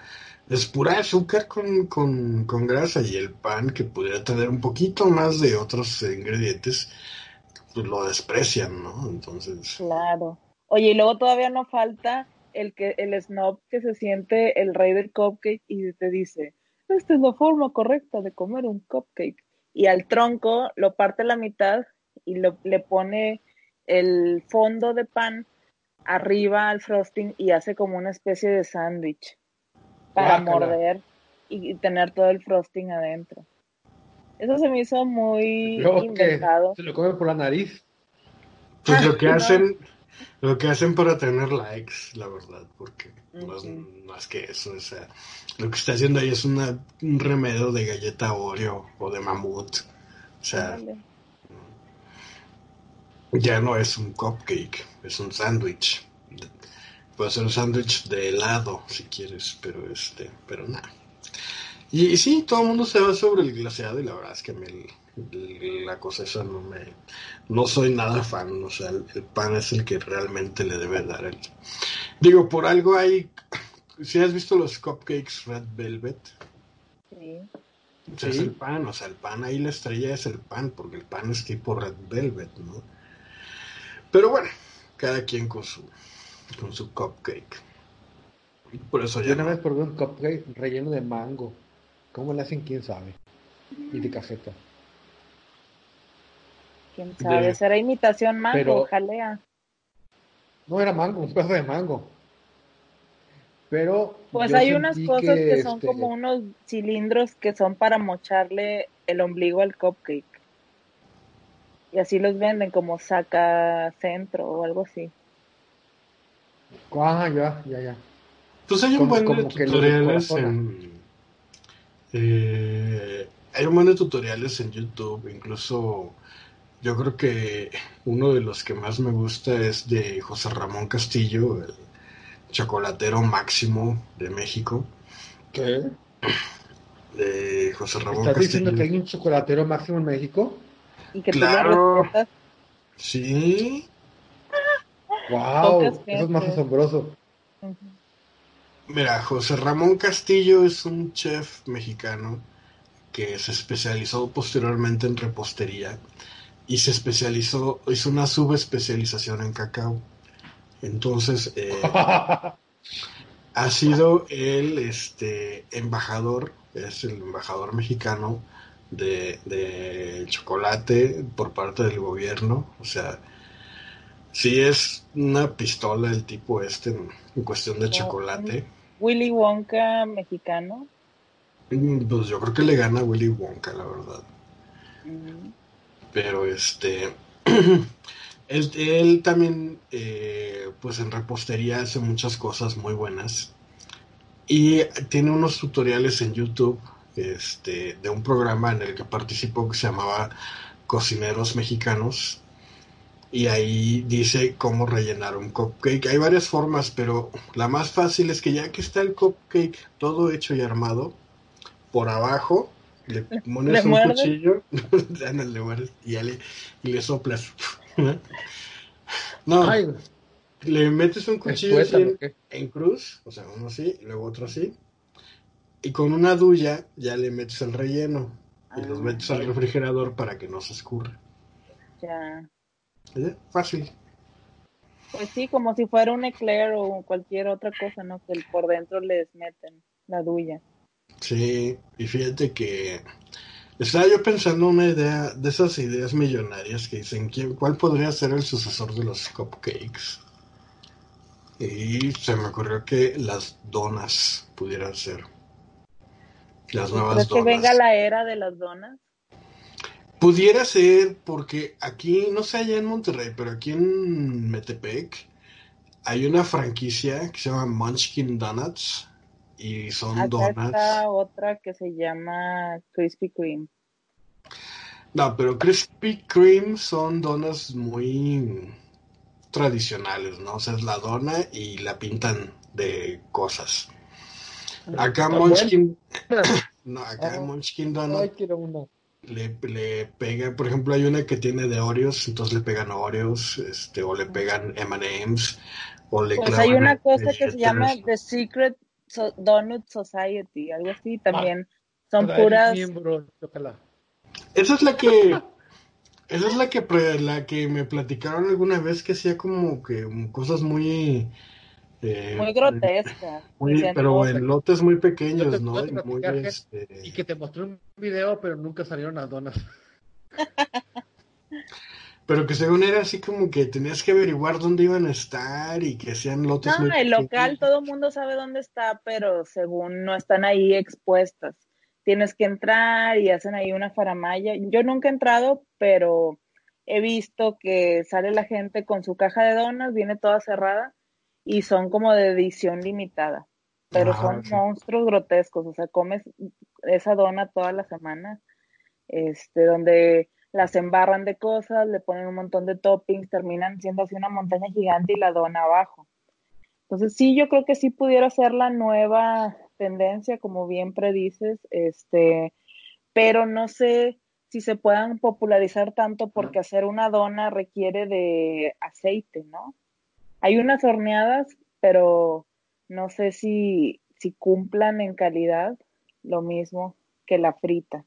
es pura azúcar con, con, con, grasa y el pan que pudiera tener un poquito más de otros ingredientes, pues lo desprecian, ¿no? Entonces. Claro. Oye, y luego todavía no falta el que el snob que se siente el rey del cupcake y te dice, esta es la forma correcta de comer un cupcake. Y al tronco lo parte a la mitad y lo, le pone el fondo de pan arriba al frosting y hace como una especie de sándwich para morder y, tener todo el frosting adentro. Eso se me hizo muy inventado. ¿Se lo come por la nariz? Pues lo que [LAUGHS] hacen, lo que hacen para tener likes, la verdad, porque más, que eso, o sea, lo que está haciendo ahí es una, un remedio de galleta Oreo o de mamut. O sea, ya no es un cupcake, es un sándwich. Puede ser un sándwich de helado, si quieres, pero este, pero nada. Y, sí, todo el mundo se va sobre el glaseado y la verdad es que me, la cosa esa no me... No soy nada fan, o sea, el, pan es el que realmente le debe dar el... Digo, por algo hay... Si has visto los cupcakes Red Velvet. Sí. es el pan, o sea, el pan ahí la estrella es el pan, porque el pan es tipo Red Velvet, ¿no? Pero bueno, cada quien con su con su cupcake. Por eso Yo una vez probé un cupcake relleno de mango. ¿Cómo le hacen? ¿Quién sabe? Y de cajeta. ¿Quién sabe? ¿Será imitación mango jalea? No era mango, un pedazo de mango. Pero. Pues hay unas cosas que, son este, como unos cilindros que son para mocharle el ombligo al cupcake. Y así los venden como saca centro o algo así. Ah, ya, ya, ya. Pues hay un buen de tutoriales en. Eh, hay un buen de tutoriales en YouTube, incluso yo creo que uno de los que más me gusta es de José Ramón Castillo, el chocolatero máximo de México. ¿Qué? De José Ramón ¿Estás diciendo que hay un chocolatero máximo en México? ¿Y que claro. Sí. ¡Wow! Eso es más asombroso. Mira, José Ramón Castillo es un chef mexicano que se especializó posteriormente en repostería y se especializó, hizo una subespecialización en cacao. Entonces, eh, [LAUGHS] ha sido el este, embajador, es el embajador mexicano de, de chocolate por parte del gobierno, o sea, Sí, es una pistola el tipo este en, cuestión de chocolate. Willy Wonka mexicano. Mm, pues yo creo que le gana a Willy Wonka, la verdad. Mm. Pero este. [CLEARS THROAT] él, también, eh, pues en repostería hace muchas cosas muy buenas. Y tiene unos tutoriales en YouTube este, de un programa en el que participó que se llamaba Cocineros Mexicanos y ahí dice cómo rellenar un cupcake. Hay varias formas, pero la más fácil es que ya que está el cupcake todo hecho y armado, por abajo le pones un cuchillo [LAUGHS] y, le, y le soplas. no, le metes un cuchillo en, cruz, o sea, uno así, y luego otro así, y con una duya ya le metes el relleno y los ah, metes al refrigerador para que no se escurra. Ya. ¿Eh? Fácil. Pues sí, como si fuera un eclair o cualquier otra cosa, ¿no? Que por dentro les meten la duya. Sí, y fíjate que estaba yo pensando una idea de esas ideas millonarias que dicen, ¿quién, ¿cuál podría ser el sucesor de los cupcakes? Y se me ocurrió que las donas pudieran ser. Las nuevas donas. que venga la era de las donas? Pudiera ser porque aquí, no sé allá en Monterrey, pero aquí en Metepec hay una franquicia que se llama Munchkin Donuts y son donas. Está otra que se llama Krispy Kreme. No, pero Krispy Kreme son donas muy tradicionales, ¿no? O sea, es la dona y la pintan de cosas. Acá [COUGHS] Munchkin, no, acá en Munchkin Donut le, le pega, por ejemplo, hay una que tiene de Oreos, entonces le pegan Oreos, este, o le pegan M&M's, o le Pues hay una cosa que se llama The Secret Donut Society, algo así, también son puras... Esa es la que [LAUGHS] esa es la que la que me platicaron alguna vez que hacía como que cosas muy eh, muy grotescas. pero en lotes muy pequeños, ¿no? Y, muy, este... y, que te mostró un video, pero nunca salieron las donas. [LAUGHS] pero que según era así como que tenías que averiguar dónde iban a estar y que sean lotes no, el local todo el mundo sabe dónde está, pero según no están ahí expuestas tienes que entrar y hacen ahí una faramaya. Yo nunca he entrado, pero he visto que sale la gente con su caja de donas, viene toda cerrada y son como de edición limitada. Pero ah, son monstruos grotescos, o sea, comes esa dona toda la semana, este, donde las embarran de cosas, le ponen un montón de toppings, terminan siendo así una montaña gigante y la dona abajo. Entonces sí, yo creo que sí pudiera ser la nueva tendencia, como bien predices, este, pero no sé si se puedan popularizar tanto porque hacer una dona requiere de aceite, ¿no? Hay unas horneadas, pero no sé si, si cumplan en calidad lo mismo que la frita.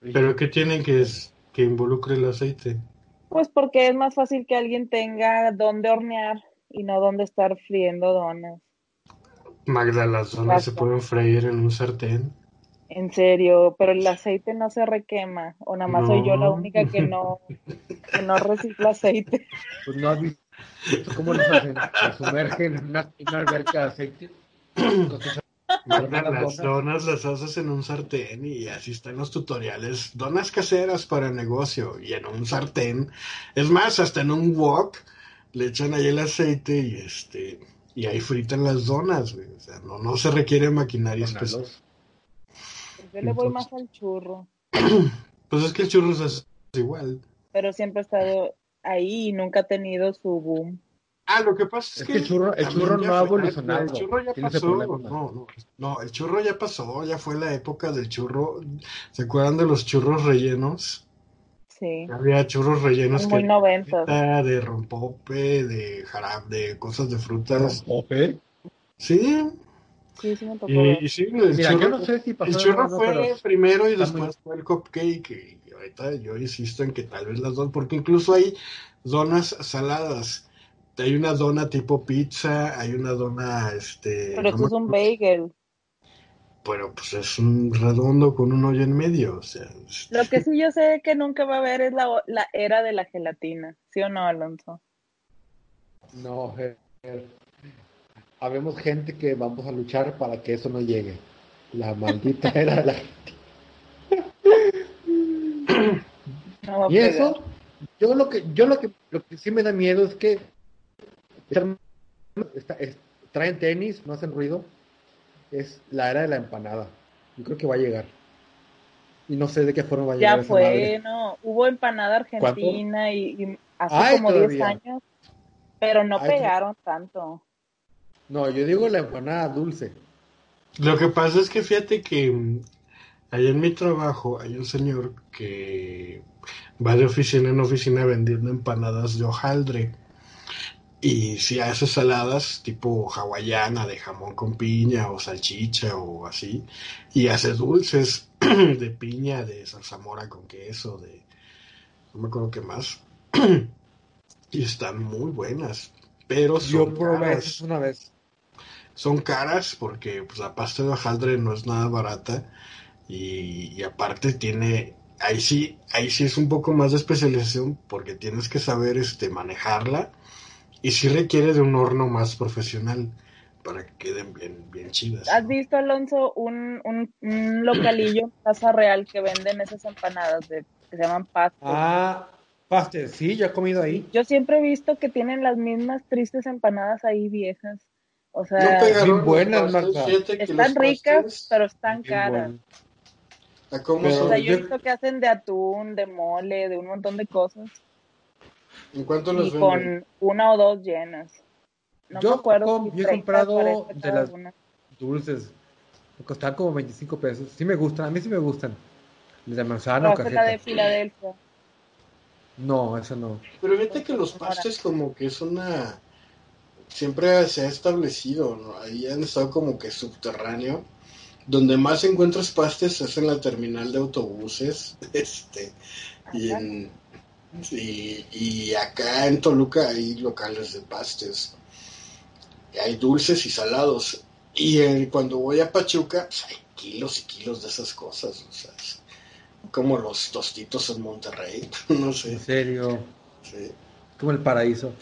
¿Pero qué tienen que, es, que involucre el aceite? Pues porque es más fácil que alguien tenga dónde hornear y no dónde estar friendo donas. Magda, las donas se pueden freír en un sartén. En serio, pero el aceite no se requema, o nada más soy yo la única que no, que no recicla aceite. [LAUGHS] Pues no has visto [LAUGHS] cómo los hacen, se sumergen en una, alberca de aceite. las donas las haces en un sartén y así están los tutoriales. Donas caseras para negocio y en un sartén. Es más, hasta en un wok le echan ahí el aceite y este y ahí fritan las donas, O sea, no, no se requiere maquinaria especial. Yo le voy más al churro. [CLEARS THROAT] Pues es que el churro es igual. Pero siempre ha estado ahí y nunca ha tenido su boom. Ah, lo que pasa es, que, el churro, el churro no ha evolucionado. El churro ya pasó. No, no, no, el churro ya pasó. Ya fue la época del churro. ¿Se acuerdan de los churros rellenos? Había churros rellenos Muy que de rompope, de jarabe, de cosas de frutas. ¿Rompope? Sí. Sí, sí me tocó. Y, sí, el churro, no sé si el churro fue primero y después fue el cupcake. Y ahorita yo insisto en que tal vez las dos, porque incluso hay donas saladas. Hay una dona tipo pizza, hay una dona, este... Pero eso es un bagel pero pues es un redondo con un hoyo en medio. O sea, Lo que [LAUGHS] sí yo sé que nunca va a haber es la, la era de la gelatina, ¿sí o no, Alonso? No, habemos gente que vamos a luchar para que eso no llegue. La maldita era de la y eso, yo lo que, yo lo que, lo que sí me da miedo es que traen tenis, no hacen ruido, es la era de la empanada. Yo creo que va a llegar. Y no sé de qué forma va a llegar. Ya fue, no. Hubo empanada argentina y, hace como 10 años, pero no pegaron tanto. No, yo digo la empanada dulce. Lo que pasa es que fíjate que mm, allá en mi trabajo hay un señor que va de oficina en oficina vendiendo empanadas de hojaldre. Y si hace saladas tipo hawaiana de jamón con piña o salchicha o así, y hace dulces [CLEARS THROAT] de piña, de zarzamora con queso, de no me acuerdo qué más. [CLEARS THROAT] y están muy buenas, pero son caras. una vez. Son caras porque pues, la pasta de hojaldre no es nada barata y, y aparte tiene ahí sí, ahí sí es un poco más de especialización porque tienes que saber este manejarla y sí requiere de un horno más profesional para que queden bien, bien chidas. ¿Has visto, Alonso, un, un, localillo en [CLEARS THROAT] Casa Real que venden esas empanadas de, que se llaman pastes? Ah, pastes, sí, yo he comido ahí. Yo siempre he visto que tienen las mismas tristes empanadas ahí viejas. O sea, no buenas, Marta. Están ricas, pero están caras. o sea, yo he visto que hacen de atún, de mole, de un montón de cosas. ¿En cuánto los y con una o dos llenas. No yo me acuerdo. yo he comprado de las dulces. Me costaban como 25 pesos. Sí me gustan, a mí sí me gustan. De manzana o cajeta. de Filadelfia. No, eso no. Pero fíjate que los pastes como que es una... Siempre se ha establecido, ¿no? Ahí han estado como que subterráneo. Donde más encuentras pastes es en la terminal de autobuses. [LAUGHS] Este. Y en... Y, acá en Toluca hay locales de pastes. hay dulces y salados. Y cuando voy a Pachuca, pues, hay kilos y kilos de esas cosas. O sea, como los tostitos en Monterrey, [LAUGHS] no sé. En serio. Sí. Como el paraíso.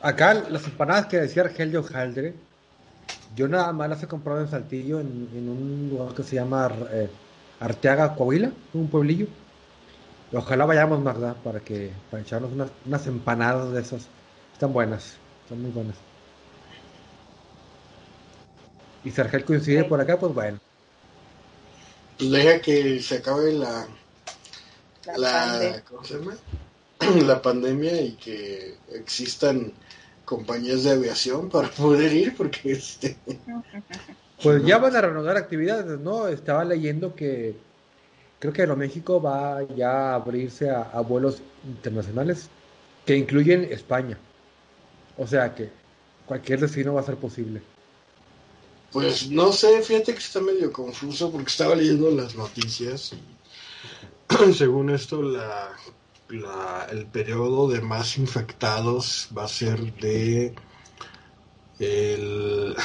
Acá las empanadas que decía Argelio Jaldre, yo nada más las he comprado en Saltillo, en, un lugar que se llama eh, Arteaga, Coahuila, un pueblillo. ojalá vayamos, Magda, para que para echarnos unas, unas empanadas de esas. Están buenas, están muy buenas. Y si Argel coincide por acá, pues bueno. Pues deja que se acabe la, la, la [CLEARS THROAT] pandemia y que existan compañías de aviación para [LAUGHS] poder ir porque este pues ya van a reanudar actividades no estaba leyendo que creo que Aeroméxico va ya a abrirse a, vuelos internacionales que incluyen España. O sea que cualquier destino va a ser posible. Pues no sé fíjate que está medio confuso porque estaba leyendo las noticias y [CLEARS THROAT] según esto, la, el periodo de más infectados va a ser de el,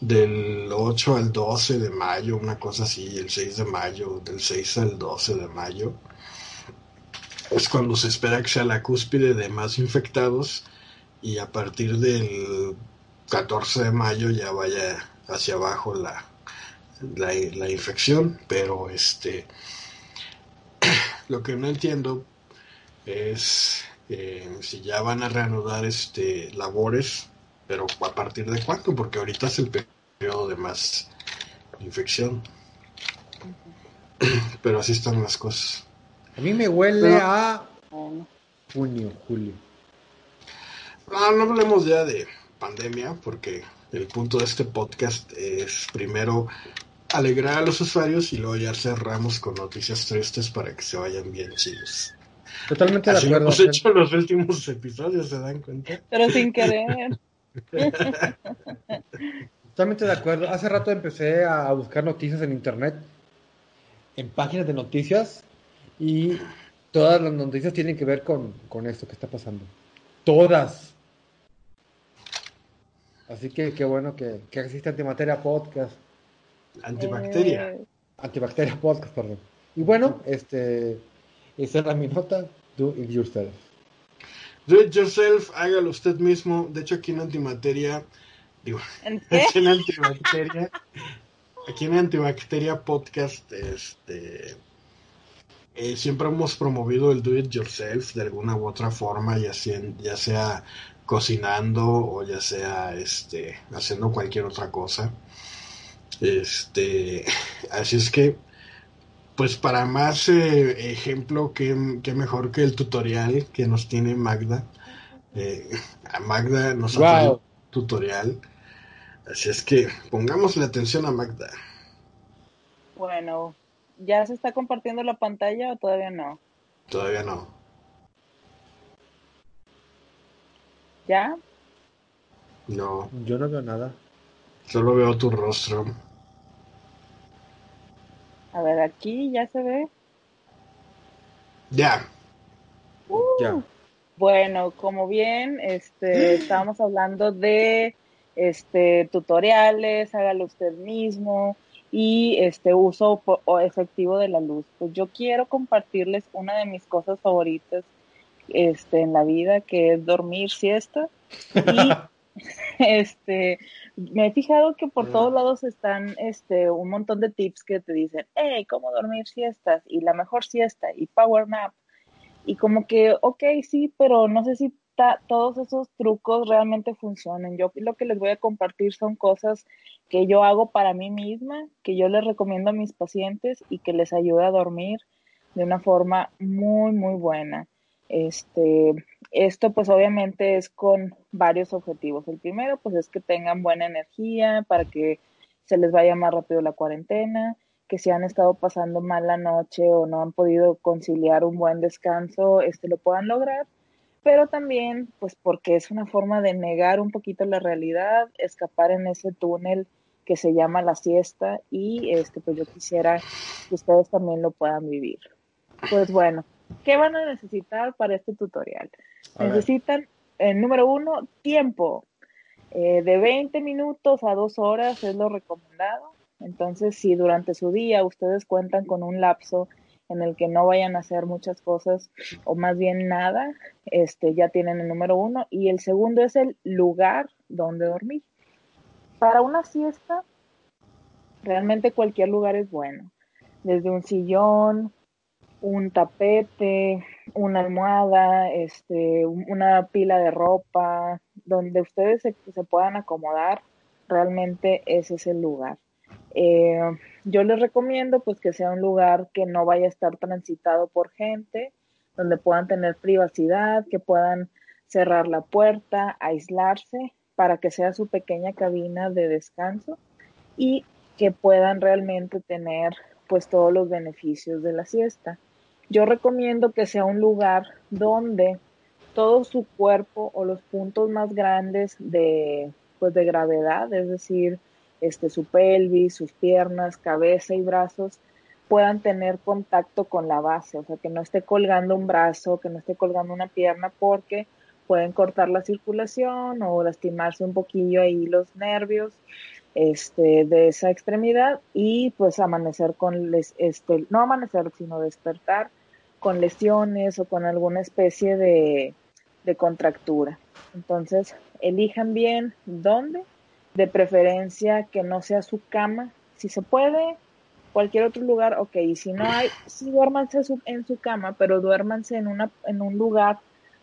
del 8 al 12 de mayo, una cosa así, el 6 de mayo, del 6 al 12 de mayo. Es cuando se espera que sea la cúspide de más infectados y a partir del 14 de mayo ya vaya hacia abajo la, la, infección, pero este lo que no entiendo es eh, si ya van a reanudar este labores, pero a partir de cuándo, porque ahorita es el periodo de más infección. [CLEARS THROAT] Pero así están las cosas. A mí me huele a junio, julio. No, no hablemos ya de pandemia, porque el punto de este podcast es primero alegrar a los usuarios y luego ya cerramos con noticias tristes para que se vayan bien chidos. Totalmente de acuerdo. Hemos hecho los últimos episodios, ¿se dan cuenta? Pero sin querer. [LAUGHS] Totalmente de acuerdo. Hace rato empecé a buscar noticias en internet, en páginas de noticias, y todas las noticias tienen que ver con, con esto que está pasando. Todas. Así que qué bueno que, que existe Antimateria Podcast Antibacteria. Eh, antibacteria podcast, perdón. Y bueno, este, esa era mi nota. Do it yourself. Do it yourself, hágalo usted mismo. De hecho, aquí en Antimateria, digo, [LAUGHS] aquí en Antibacteria, aquí en Antibacteria Podcast, este, eh, siempre hemos promovido el do it yourself de alguna u otra forma, ya sea, ya sea cocinando o ya sea este, haciendo cualquier otra cosa. Este, [LAUGHS] así es que, pues para más eh, ejemplo, que, mejor que el tutorial que nos tiene Magda. Eh, Magda nos ha un tutorial. Así es que pongamos la atención a Magda. Bueno, ¿ya se está compartiendo la pantalla o todavía no? Todavía no. ¿Ya? No. Yo no veo nada. Solo veo tu rostro. A ver, aquí ya se ve. Ya. Uh, ya. Bueno, como bien, este, [GASPS] estábamos hablando de este tutoriales, hágalo usted mismo y este uso efectivo de la luz. Pues yo quiero compartirles una de mis cosas favoritas este en la vida que es dormir siesta [LAUGHS] y [LAUGHS] este, me he fijado que por todos lados están este, un montón de tips que te dicen, hey, cómo dormir siestas y la mejor siesta y power nap. Y como que, ok, sí, pero no sé si siesta, todos esos trucos realmente funcionan. Yo lo que les voy a compartir son cosas que yo hago para mí misma, que yo les recomiendo a mis pacientes y que les ayuda a dormir de una forma muy, muy buena. Este, esto pues obviamente es con varios objetivos. El primero pues es que tengan buena energía para que se les vaya más rápido la cuarentena, que si han estado pasando mal la noche o no han podido conciliar un buen descanso, este lo puedan lograr, pero también pues porque es una forma de negar un poquito la realidad, escapar en ese túnel que se llama la siesta y este pues yo quisiera que ustedes también lo puedan vivir. Pues bueno, ¿qué van a necesitar para este tutorial? Necesitan, el eh, número uno, tiempo. Eh, de 20 minutos a dos horas es lo recomendado. Entonces, si durante su día ustedes cuentan con un lapso en el que no vayan a hacer muchas cosas o más bien nada, este, ya tienen el número uno. Y el segundo es el lugar donde dormir. Para una siesta, realmente cualquier lugar es bueno. Desde un sillón, un tapete, una almohada, este, una pila de ropa, donde ustedes se, puedan acomodar, realmente ese es el lugar. Eh, yo les recomiendo pues que sea un lugar que no vaya a estar transitado por gente, donde puedan tener privacidad, que puedan cerrar la puerta, aislarse para que sea su pequeña cabina de descanso y que puedan realmente tener pues todos los beneficios de la siesta. Yo recomiendo que sea un lugar donde todo su cuerpo o los puntos más grandes de, pues de gravedad, es decir, este, su pelvis, sus piernas, cabeza y brazos, puedan tener contacto con la base, o sea, que no esté colgando un brazo, que no esté colgando una pierna, porque pueden cortar la circulación o lastimarse un poquillo ahí los nervios este, de esa extremidad y pues amanecer con, les, este, no amanecer, sino despertar con lesiones o con alguna especie de, contractura. Entonces, elijan bien dónde, de preferencia que no sea su cama, si se puede, cualquier otro lugar, ok, y si no hay, sí duérmanse en su cama, pero duérmanse en, una, en un lugar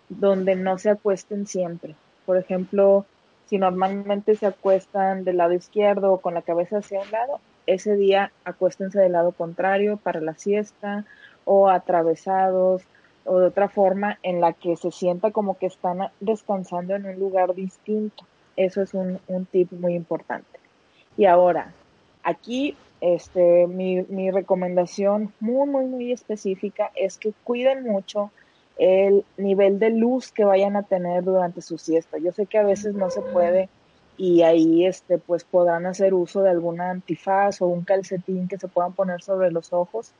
donde no se acuesten siempre. Por ejemplo, si normalmente se acuestan del lado izquierdo o con la cabeza hacia un lado, ese día acuéstense del lado contrario para la siesta o atravesados o de otra forma en la que se sienta como que están descansando en un lugar distinto. Eso es un, tip muy importante. Y ahora, aquí este, mi, mi recomendación muy, muy, muy específica es que cuiden mucho el nivel de luz que vayan a tener durante su siesta. Yo sé que a veces no se puede y ahí este pues podrán hacer uso de alguna antifaz o un calcetín que se puedan poner sobre los ojos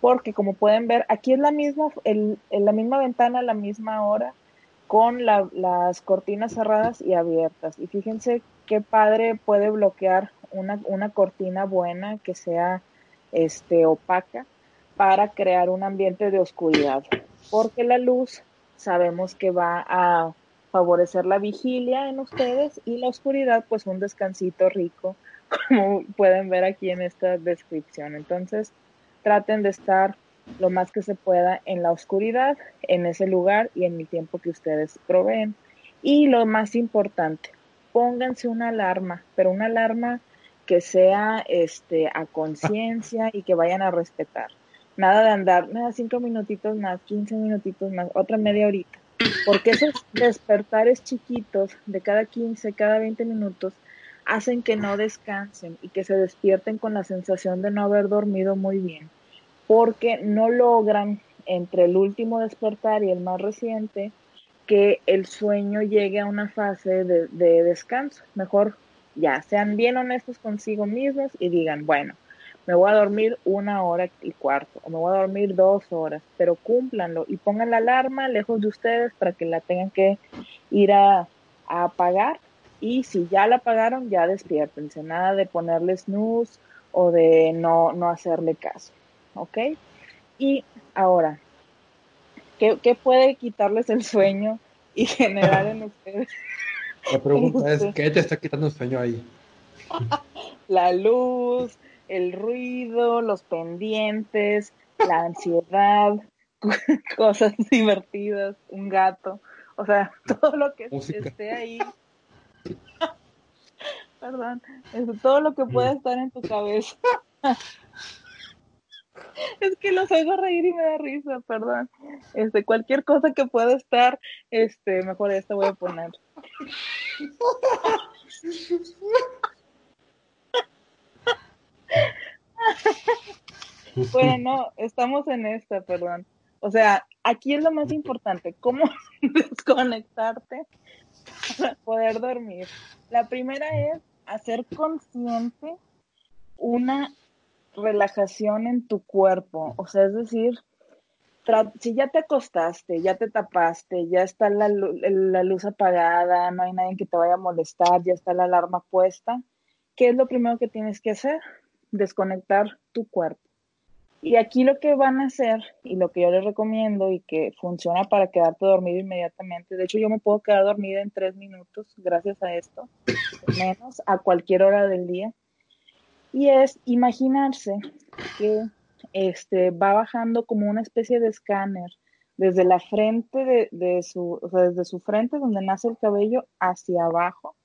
porque como pueden ver, aquí es la misma, el, la misma ventana, la misma hora, con las cortinas cerradas y abiertas. Y fíjense qué padre puede bloquear una, una cortina buena que sea este, opaca para crear un ambiente de oscuridad. Porque la luz sabemos que va a favorecer la vigilia en ustedes y la oscuridad, pues un descansito rico, [LAUGHS] como pueden ver aquí en esta descripción. Entonces, traten de estar lo más que se pueda en la oscuridad, en ese lugar y en el tiempo que ustedes proveen. Y lo más importante, pónganse una alarma, pero una alarma que sea este, a conciencia y que vayan a respetar. Nada de andar, nada, cinco minutitos más, quince minutitos más, otra media horita. Porque esos despertares chiquitos de cada quince, cada veinte minutos hacen que no descansen y que se despierten con la sensación de no haber dormido muy bien, porque no logran entre el último despertar y el más reciente que el sueño llegue a una fase de, descanso. Mejor ya sean bien honestos consigo mismos y digan, bueno, me voy a dormir una hora y cuarto, o me voy a dormir dos horas, pero cúmplanlo y pongan la alarma lejos de ustedes para que la tengan que ir a, a apagar y si ya la pagaron, ya despiértense. Nada de ponerle snooze o de no, no hacerle caso. ¿Ok? Y ahora, ¿qué, puede quitarles el sueño y generar en ustedes? La pregunta es, ¿qué te está quitando el sueño ahí? [LAUGHS] la luz, el ruido, los pendientes, la ansiedad, [LAUGHS] cosas divertidas, un gato. O sea, [LAUGHS] todo lo que esté ahí. Perdón, todo lo que pueda estar en tu cabeza. [LAUGHS] es que los oigo reír y me da risa, perdón. Este, cualquier cosa que pueda estar, este, mejor esta voy a poner. bueno, estamos en esta, perdón. O sea, aquí es lo más importante, cómo [LAUGHS] desconectarte para poder dormir. La primera es hacer consciente una relajación en tu cuerpo. O sea, es decir, si ya te acostaste, ya te tapaste, ya está la, la, luz apagada, no hay nadie que te vaya a molestar, ya está la alarma puesta, ¿qué es lo primero que tienes que hacer? Desconectar tu cuerpo. Y aquí lo que van a hacer y lo que yo les recomiendo y que funciona para quedarte dormido inmediatamente, de hecho yo me puedo quedar dormida en tres minutos gracias a esto, menos a cualquier hora del día, y es imaginarse que este, va bajando como una especie de escáner desde la frente de, de su, desde su frente donde nace el cabello hacia abajo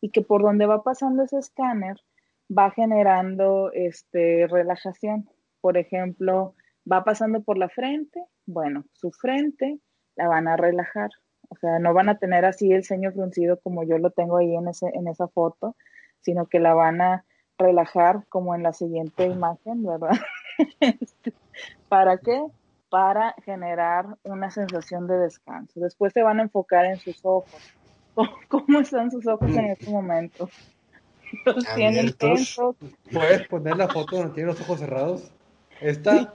y que por donde va pasando ese escáner va generando este, relajación por ejemplo, va pasando por la frente, bueno, su frente la van a relajar. O sea, no van a tener así el ceño fruncido como yo lo tengo ahí en, ese, en esa foto, sino que la van a relajar como en la siguiente imagen, ¿verdad? [LAUGHS] Este, ¿Para qué? Para generar una sensación de descanso. Después se van a enfocar en sus ojos. ¿Cómo están sus ojos en este momento? [LAUGHS] Los tienen tensos. ¿Puedes poner la foto donde tiene los ojos cerrados? Esta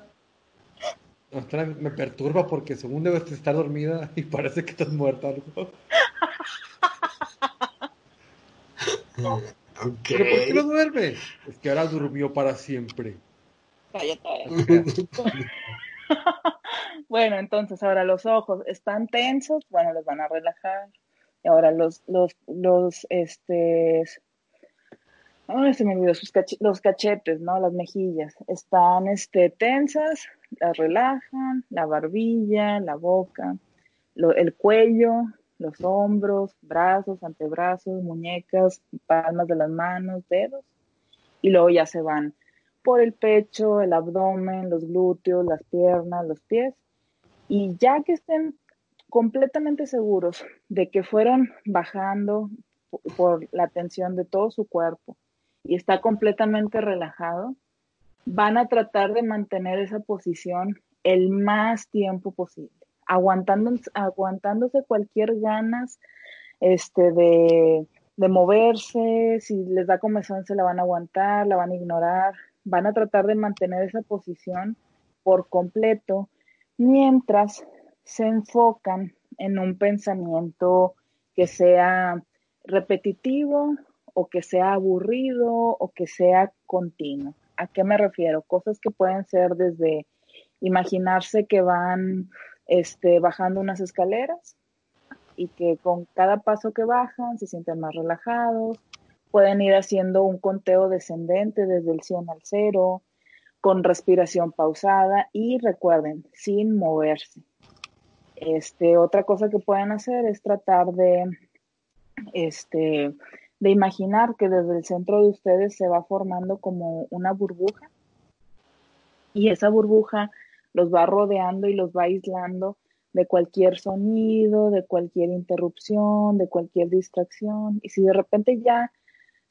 me perturba porque según debes estar dormida [LAUGHS] y parece que estás muerta. Algo. ¿Pero por qué no duerme? Es que ahora durmió para siempre. Cállate. [LAUGHS] [LAUGHS] bueno, entonces ahora los ojos están tensos, bueno, los van a relajar. Y ahora los, los, los, este, Ay, se me olvidó los cachetes, ¿no? Las mejillas. Están este, tensas, las relajan, la barbilla, la boca, el cuello, los hombros, brazos, antebrazos, muñecas, palmas de las manos, dedos. Y luego ya se van por el pecho, el abdomen, los glúteos, las piernas, los pies. Y ya que estén completamente seguros de que fueron bajando por la tensión de todo su cuerpo, y está completamente relajado, van a tratar de mantener esa posición el más tiempo posible, aguantándose cualquier ganas este, de, de moverse, si les da comezón se la van a aguantar, la van a ignorar, van a tratar de mantener esa posición por completo mientras se enfocan en un pensamiento que sea repetitivo o que sea aburrido o que sea continuo. ¿A qué me refiero? Cosas que pueden ser desde imaginarse que van este, bajando unas escaleras y que con cada paso que bajan se sienten más relajados, pueden ir haciendo un conteo descendente desde el 100 al 0, con respiración pausada y recuerden, sin moverse. Este, otra cosa que pueden hacer es tratar de este, de imaginar que desde el centro de ustedes se va formando como una burbuja. Y esa burbuja los va rodeando y los va aislando de cualquier sonido, de cualquier interrupción, de cualquier distracción. Y si de repente ya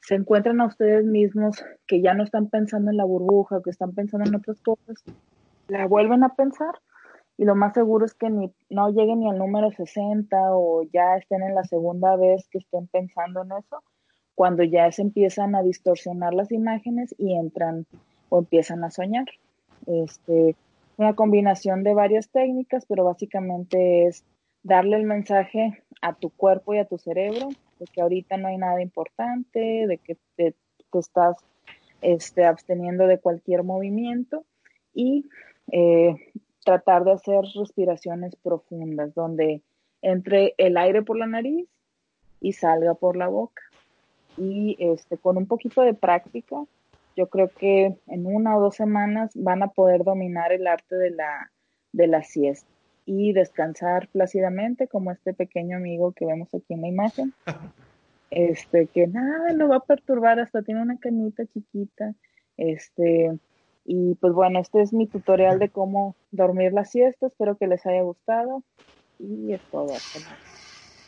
se encuentran a ustedes mismos que ya no están pensando en la burbuja, que están pensando en otras cosas, la vuelven a pensar. Y lo más seguro es que ni, no lleguen ni al número 60 o ya estén en la segunda vez que estén pensando en eso cuando ya se empiezan a distorsionar las imágenes y entran o empiezan a soñar. Este, una combinación de varias técnicas, pero básicamente es darle el mensaje a tu cuerpo y a tu cerebro de que ahorita no hay nada importante, de que te, estás este, absteniendo de cualquier movimiento y eh, tratar de hacer respiraciones profundas donde entre el aire por la nariz y salga por la boca y este, con un poquito de práctica, yo creo que en una o dos semanas van a poder dominar el arte de la, de la siesta. y descansar plácidamente como este pequeño amigo que vemos aquí en la imagen. [LAUGHS] Este, que nada lo va a perturbar, hasta tiene una canita chiquita. Este, y pues bueno, este es mi tutorial de cómo dormir la siesta. Espero que les haya gustado. Y es todo.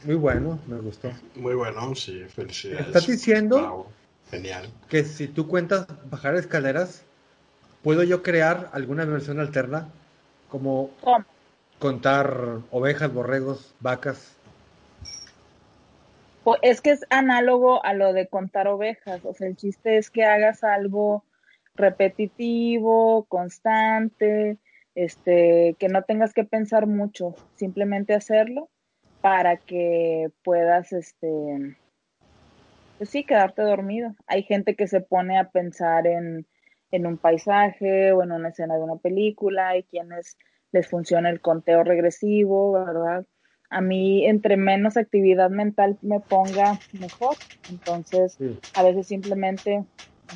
Muy bueno, me gustó. Muy bueno, sí, felicidades. ¿Estás diciendo genial. que si tú cuentas bajar escaleras, ¿puedo yo crear alguna versión alterna? Como contar ovejas, borregos, vacas. Pues es que es análogo a lo de contar ovejas. O sea, el chiste es que hagas algo repetitivo, constante, este, que no tengas que pensar mucho, simplemente hacerlo para que puedas, este, pues sí, quedarte dormido. Hay gente que se pone a pensar en, en un paisaje o en una escena de una película, hay quienes les funciona el conteo regresivo, ¿verdad? A mí, entre menos actividad mental me ponga, mejor. Entonces, a veces simplemente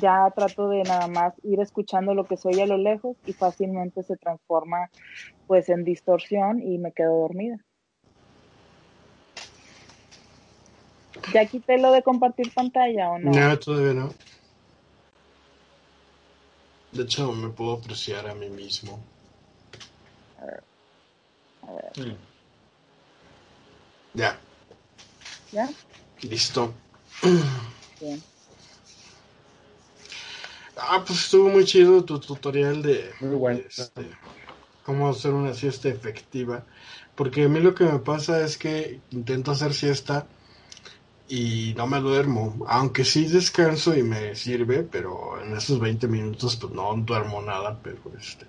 ya trato de nada más ir escuchando lo que soy a lo lejos y fácilmente se transforma pues en distorsión y me quedo dormida. ¿Ya quité lo de compartir pantalla o no? No, todavía no. De hecho, me puedo apreciar a mí mismo. A ver. A ver. Ya. ¿Ya? Listo. Bien. Ah, pues estuvo muy chido tu tutorial de muy bueno. Este, cómo hacer una siesta efectiva. Porque a mí lo que me pasa es que intento hacer siesta y no me duermo, aunque sí descanso y me sirve, pero en esos 20 minutos pues no duermo nada, pero este...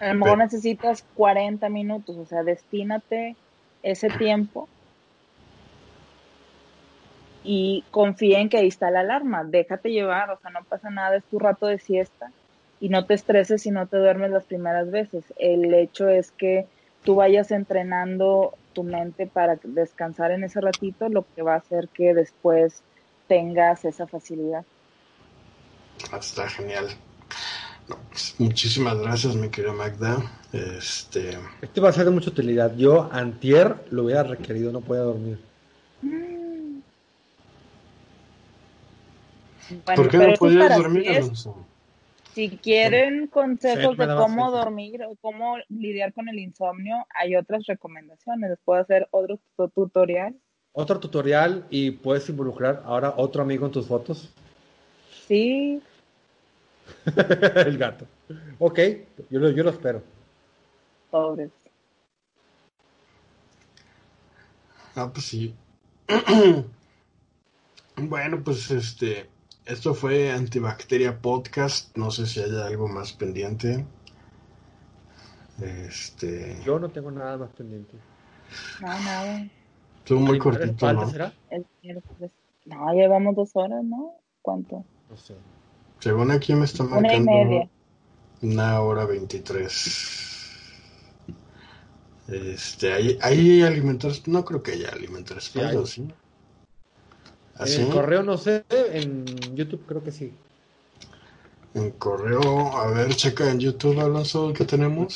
A lo mejor necesitas 40 minutos, o sea, destínate ese tiempo y confía en que ahí está la alarma, déjate llevar, o sea, no pasa nada, es tu rato de siesta y no te estreses si no te duermes las primeras veces. El hecho es que tú vayas entrenando tu mente para descansar en ese ratito, lo que va a hacer que después tengas esa facilidad. Ah, está genial. Pues, muchísimas gracias, mi querida Magda. Este... Esto va a ser de mucha utilidad. Yo, antier, lo hubiera requerido, no podía dormir. Mm. ¿Por qué no podías dormir, si quieren consejos de cómo dormir o cómo lidiar con el insomnio, hay otras recomendaciones. Les puedo hacer otro tutorial. Otro tutorial y puedes involucrar ahora otro amigo en tus fotos. Sí. [LAUGHS] el gato. Ok, yo lo, yo lo espero. Pobres. Ah, pues sí. [CLEARS THROAT] bueno, pues este esto fue Antibacteria Podcast. No sé si hay algo más pendiente. Este. Yo no tengo nada más pendiente. No, nada. Estuvo muy cortito, ¿no? Será? No, llevamos dos horas, ¿no? ¿Cuánto? No sé. Según aquí me está marcando. Una y media. Una hora veintitrés. Este, ¿hay, ¿hay alimentos? No creo que haya alimentos. Sí, ¿sí? En correo no sé, en YouTube creo que sí. En correo, a ver, checa en YouTube, Alonso, ¿qué tenemos?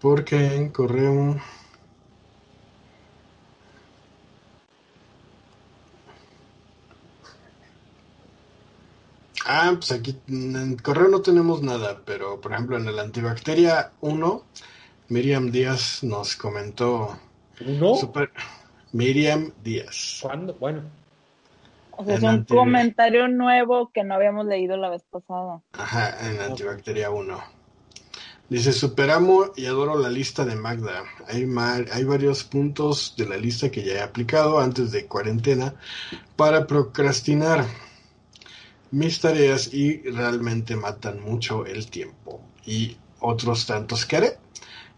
Porque en correo... Ah, pues aquí en correo no tenemos nada, pero por ejemplo en el antibacteria 1 Miriam Díaz nos comentó. ¿No? Miriam Díaz. ¿Cuándo? Bueno. O sea, es un comentario nuevo que no habíamos leído la vez pasada. Ajá, en Antibacteria 1. Dice, superamo y adoro la lista de Magda. Hay, hay varios puntos de la lista que ya he aplicado antes de cuarentena para procrastinar mis tareas y realmente matan mucho el tiempo. Y otros tantos que haré.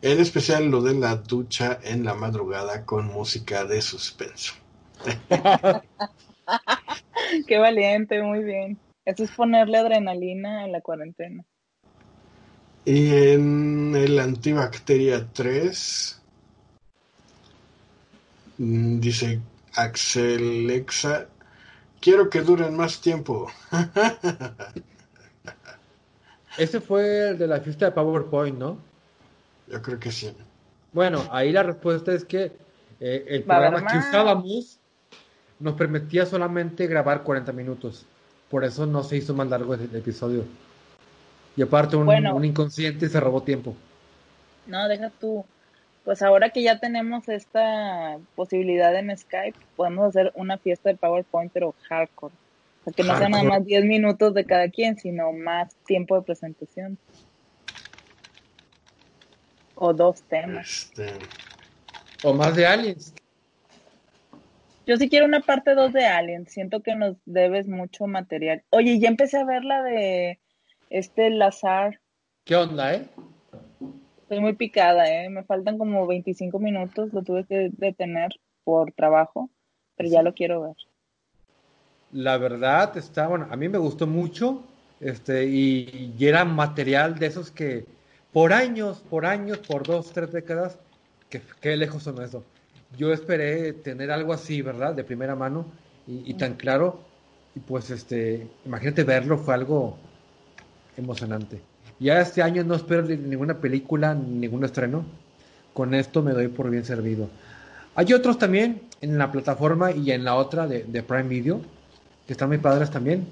En especial lo de la ducha en la madrugada con música de suspenso. [LAUGHS] Qué valiente, muy bien. Eso es ponerle adrenalina en la cuarentena. Y en el antibacteria 3 mm, dice Axel Lexa, quiero que duren más tiempo. [LAUGHS] Ese fue el de la fiesta de PowerPoint, ¿no? Yo creo que sí. Bueno, ahí la respuesta es que eh, el programa que usábamos nos permitía solamente grabar 40 minutos. Por eso no se hizo más largo el, episodio. Y aparte un, un inconsciente se robó tiempo. No, deja tú. Pues ahora que ya tenemos esta posibilidad en Skype, podemos hacer una fiesta de PowerPoint, pero hardcore. O sea, que no sean nada más 10 minutos de cada quien, sino más tiempo de presentación. O dos temas. Este, o más de aliens. Yo sí quiero una parte 2 de aliens. Siento que nos debes mucho material. Oye, ya empecé a ver la de este Lazar. ¿Qué onda, eh? Estoy muy picada, ¿eh? Me faltan como 25 minutos, lo tuve que detener por trabajo, pero ya lo quiero ver. La verdad está, bueno, a mí me gustó mucho, este, y, era material de esos que por años, por años, por dos, tres décadas, que, qué lejos son eso. Yo esperé tener algo así, ¿verdad? De primera mano y, tan claro, y pues este, imagínate verlo, fue algo emocionante. Ya este año no espero ninguna película, ningún estreno. Con esto me doy por bien servido. Hay otros también en la plataforma y en la otra de, Prime Video, que están muy padres también.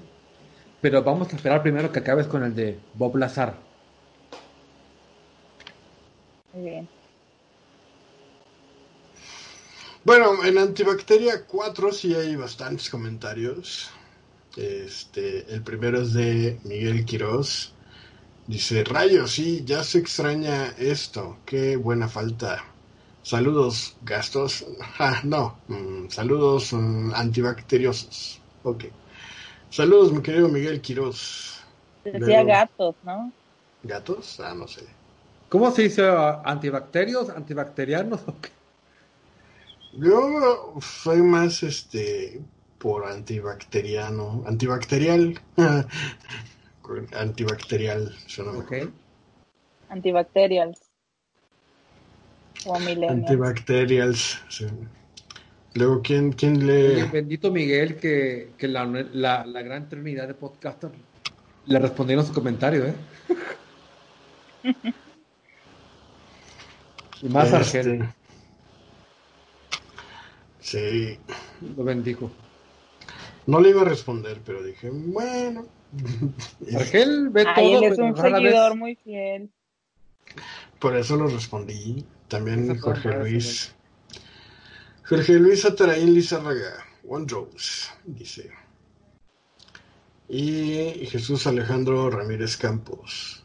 Pero vamos a esperar primero que acabes con el de Bob Lazar. Muy bien. Bueno, en Antibacteria 4 sí hay bastantes comentarios. Este, el primero es de Miguel Quiroz. Dice, rayos, sí, ya se extraña esto. Qué buena falta. Saludos, gastos. [LAUGHS] Ah, no, mm, saludos mm, antibacteriosos. Ok. Saludos, mi querido Miguel Quiroz. Decía gatos, ¿no? ¿Gatos? Ah, no sé. ¿Cómo se dice antibacterios, antibacterianos? Yo soy más este por antibacteriano, antibacterial. [LAUGHS] antibacterial. Okay. Antibacterials. O Antibacterials, Luego, ¿quién, quién le...? bendito Miguel, que, que la, la, la, gran trinidad de podcasters le respondieron su comentario, ¿eh? [LAUGHS] y más este... Argel. Sí. Lo bendijo. No le iba a responder, pero dije, bueno, [LAUGHS] Argel ve todo. Él es un seguidor muy fiel. Por eso lo respondí. También Jorge Luis. Jorge Luis Ataraín Lizarraga, One Rose, dice. Y Jesús Alejandro Ramírez Campos.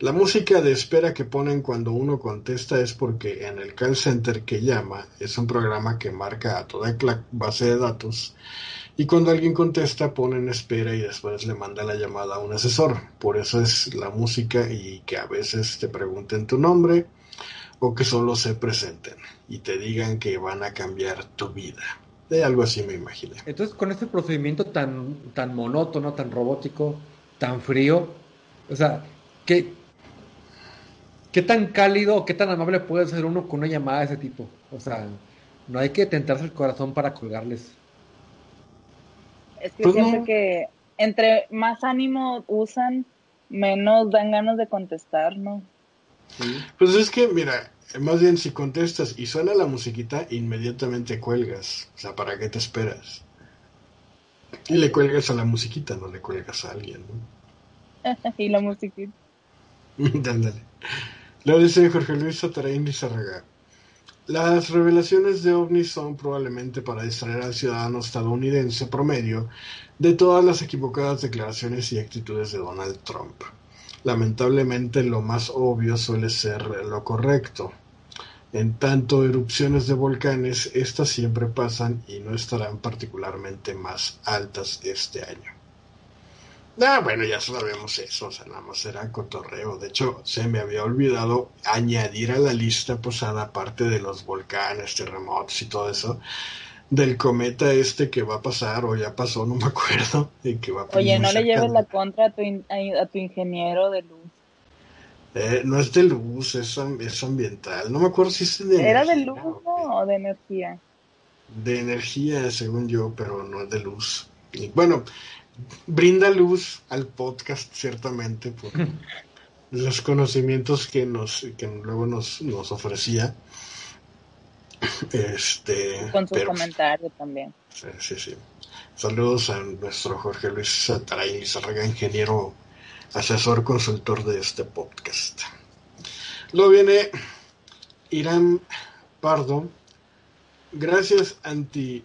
La música de espera que ponen cuando uno contesta es porque en el call center que llama es un programa que marca a toda base de datos y cuando alguien contesta ponen espera y después le manda la llamada a un asesor. Por eso es la música y que a veces te pregunten tu nombre o que solo se presenten y te digan que van a cambiar tu vida. De algo así me imaginé. Entonces con este procedimiento tan, tan monótono, tan robótico, tan frío, o sea, ¿qué, ¿qué tan cálido o qué tan amable puede ser uno con una llamada de ese tipo? O sea, no hay que tentarse el corazón para colgarles. Es que pues que entre más ánimo usan, menos dan ganas de contestar, ¿no? Pues es que, mira, más bien si contestas y suena la musiquita, inmediatamente cuelgas. O sea, ¿para qué te esperas? Y le cuelgas a la musiquita, no le cuelgas a alguien, ¿no? [LAUGHS] y la musiquita. [LAUGHS] Dándale. Lo dice Jorge Luis Satarain Lizarraga. Las revelaciones de ovnis son probablemente para distraer al ciudadano estadounidense promedio de todas las equivocadas declaraciones y actitudes de Donald Trump. Lamentablemente lo más obvio suele ser lo correcto. En tanto erupciones de volcanes, estas siempre pasan y no estarán particularmente más altas este año. Ah, bueno, ya sabemos eso, o sea, nada más era cotorreo. De hecho, se me había olvidado añadir a la lista posada, pues, aparte de los volcanes, terremotos y todo eso, del cometa este que va a pasar, o ya pasó, no me acuerdo. Y que va Oye, no le lleves la contra a tu, a, tu ingeniero de luz. Eh, no es de luz, es, es, ambiental. No me acuerdo si es de ¿Era de luz o de energía? De energía, según yo, pero no es de luz. Y bueno, brinda luz al podcast, ciertamente, por los conocimientos que nos que luego nos, nos ofrecía. Este, Con su comentario también. Sí, sí, sí. Saludos a nuestro Jorge Luis Lizarraga, ingeniero asesor consultor de este podcast. Luego viene Irán Pardo. Gracias anti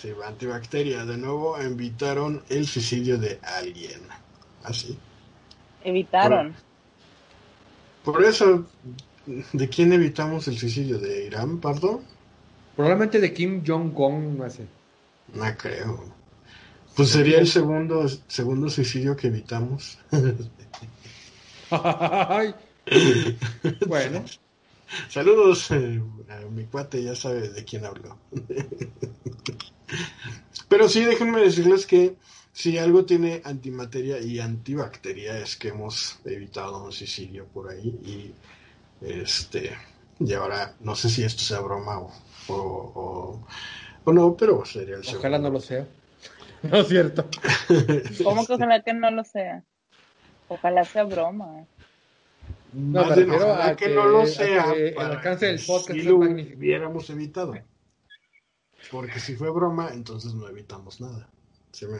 sí, antibacteria. De nuevo evitaron el suicidio de alguien. Así. Evitaron. Por, por, eso, ¿de quién evitamos el suicidio? ¿De Irán Pardo? Probablemente de Kim Jong-un, no sé. No creo. Pues sería el segundo, segundo suicidio que evitamos. [LAUGHS] bueno. Saludos eh, a mi cuate, ya sabe de quién hablo. Pero sí, déjenme decirles que si algo tiene antimateria y antibacteria es que hemos evitado un suicidio por ahí y este y ahora no sé si esto sea broma o, o, o, no, pero sería el segundo. Ojalá no lo sea. [LAUGHS] No es cierto. [LAUGHS] ¿Cómo que ojalá que no lo sea? Ojalá sea broma. No, me refiero a que, que, no lo sea. Que el alcance del podcast si lo hubiéramos evitado. Porque si fue broma, entonces no evitamos nada. ¿Sí me,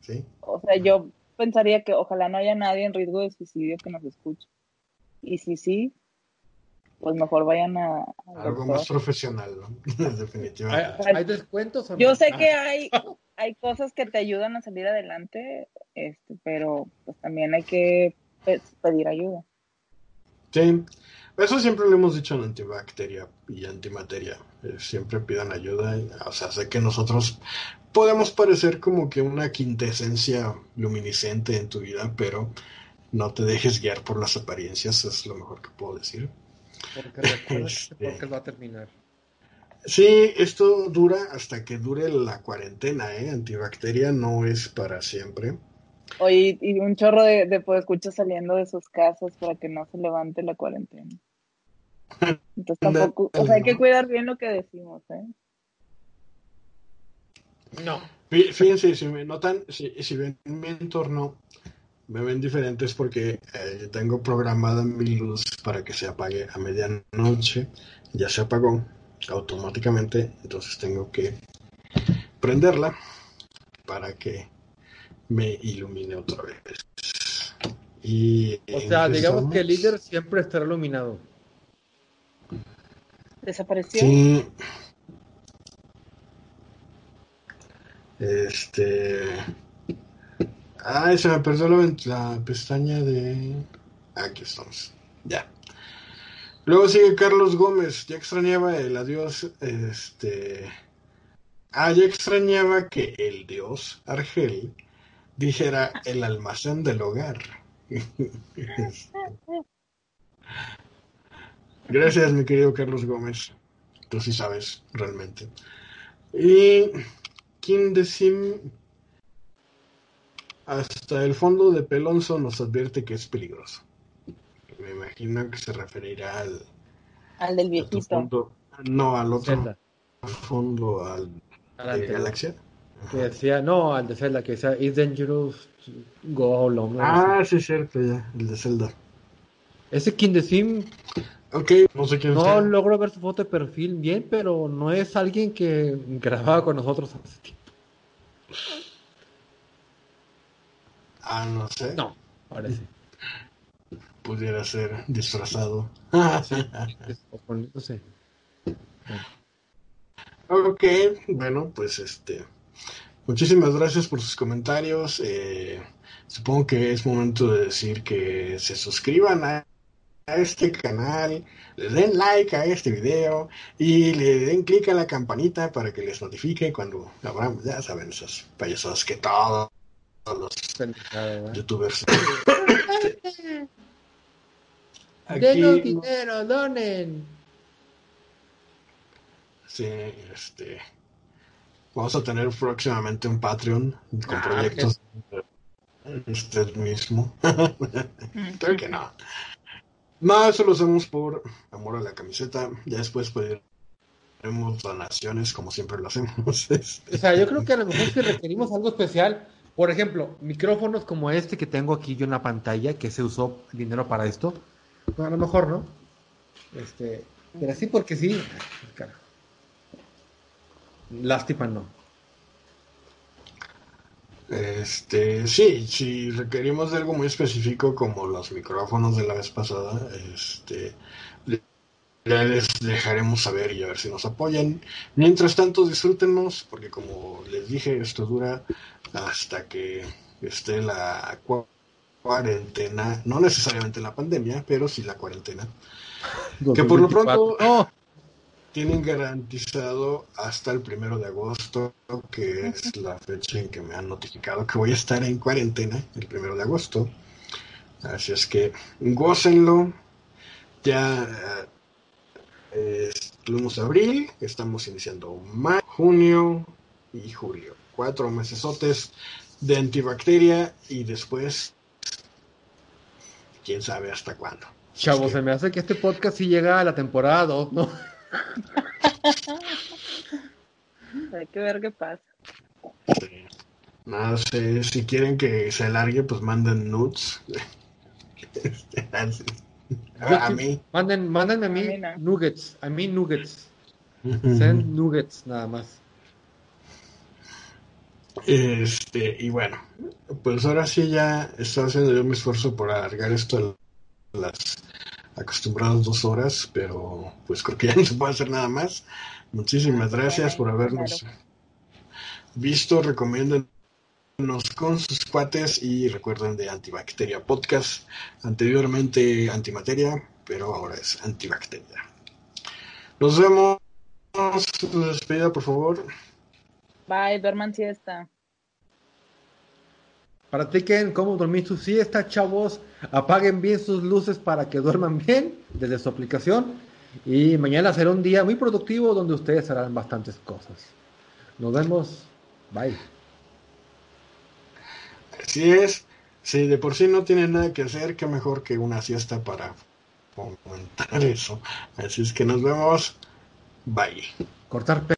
¿sí? O sea, yo pensaría que ojalá no haya nadie en riesgo de suicidio que nos escuche. Y si sí, pues mejor vayan a... a Algo más profesional, ¿no? [LAUGHS] Definitivamente. ¿Hay, ¿Hay descuentos? Yo sé que hay, hay cosas que te ayudan a salir adelante, este, pero pues también hay que pues, pedir ayuda. Sí, eso siempre lo hemos dicho en antibacteria y antimateria. Eh, siempre pidan ayuda. O sea, sé que nosotros podemos parecer como que una quintesencia luminiscente en tu vida, pero no te dejes guiar por las apariencias, es lo mejor que puedo decir. [LAUGHS] Porque recuerda que este, va a terminar. Sí, esto dura hasta que dure la cuarentena, ¿eh? Antibacteria no es para siempre. Oye, y un chorro de, de pues, escuchar saliendo de sus casas para que no se levante la cuarentena. Entonces tampoco, o sea, hay que cuidar bien lo que decimos, ¿eh? No. Fíjense, si me notan, si, si ven mi entorno, me ven diferentes porque eh, tengo programada mi luz para que se apague a medianoche. Ya se apagó automáticamente, entonces tengo que prenderla para que me ilumine otra vez. Y o sea, digamos que el líder siempre estará iluminado. ¿Desapareció? Sí. Este. Ay, se me perdió la, la pestaña de. Aquí estamos. Ya. Luego sigue Carlos Gómez. Ya extrañaba el adiós. Este. Ah, ya extrañaba que el dios Argel dijera el almacén del hogar. [LAUGHS] Gracias, mi querido Carlos Gómez. Tú sí sabes, realmente. Y Kim Decim, hasta el fondo de Pelonzo nos advierte que es peligroso. Me imagino que se referirá al... Al del viejito. Fondo, no, al otro Zelda. fondo, al de Galaxia. Que decía, no, al de Zelda, que decía, it's dangerous to go alone. Ah, sí, es cierto, ya, el de Zelda. Ese Kim Decim Ok, no sé quién No logro ver su foto de perfil bien, pero no es alguien que grababa con nosotros hace tiempo. Ah, no sé. No, parece. Pudiera ser disfrazado. sí, no sé. Ok, bueno, pues este. Muchísimas gracias por sus comentarios. Eh, supongo que es momento de decir que se suscriban a a este canal, le den like a este video y le den clic a la campanita para que les notifique cuando abramos, ya saben, esas payasadas que todos los youtubers. [LAUGHS] Denos dinero, donen. Sí, este. Vamos a tener próximamente un Patreon con ah, proyectos. Usted mismo. [LAUGHS] Creo que no. No, eso lo hacemos por amor a la camiseta. Ya después pediremos donaciones como siempre lo hacemos. [LAUGHS] O sea, yo creo que a lo mejor si requerimos algo especial, Por ejemplo, micrófonos como este que tengo aquí yo en la pantalla, que se usó dinero para esto, a lo mejor no. Este, pero así porque sí, lástima no. Este, sí, si requerimos de algo muy específico como los micrófonos de la vez pasada, este, ya les dejaremos saber y a ver si nos apoyan. Mientras tanto, disfrútenos, porque como les dije, esto dura hasta que esté la cuarentena, no necesariamente la pandemia, pero sí la cuarentena. Que por lo pronto tienen garantizado hasta el primero de agosto, que es la fecha en que me han notificado que voy a estar en cuarentena, el primero de agosto. Así es que gócenlo. Ya eh, estuvimos abril, estamos iniciando mayo, junio y julio cuatro mesesotes de antibacteria y después, quién sabe hasta cuándo. Chavo, se me hace que este podcast sí llega a la temporada 2, ¿no? Hay que ver qué pasa. No sé, si quieren que se alargue, pues manden nudes. [LAUGHS] a mí. Manden, manden a mí, nuggets, a mí nuggets. Send nuggets nada más. Este, y bueno, pues ahora sí ya estoy haciendo yo mi esfuerzo por alargar esto a las acostumbradas dos horas, pero pues creo que ya [LAUGHS] no se puede hacer nada más. Muchísimas gracias por habernos visto, recomiéndanos con sus cuates y recuerden de Antibacteria Podcast, anteriormente Antimateria, pero ahora es Antibacteria. Nos vemos. Tu despedida, por favor. Bye, duerman siesta. Practiquen cómo dormir su siesta, chavos. Apaguen bien sus luces para que duerman [LAUGHS] bien desde su aplicación. Y mañana será un día muy productivo donde ustedes harán bastantes cosas. Nos vemos. Bye. Así es. Si de por sí no tienen nada que hacer, qué mejor que una siesta para comentar eso. Así es que nos vemos. Bye. Cortar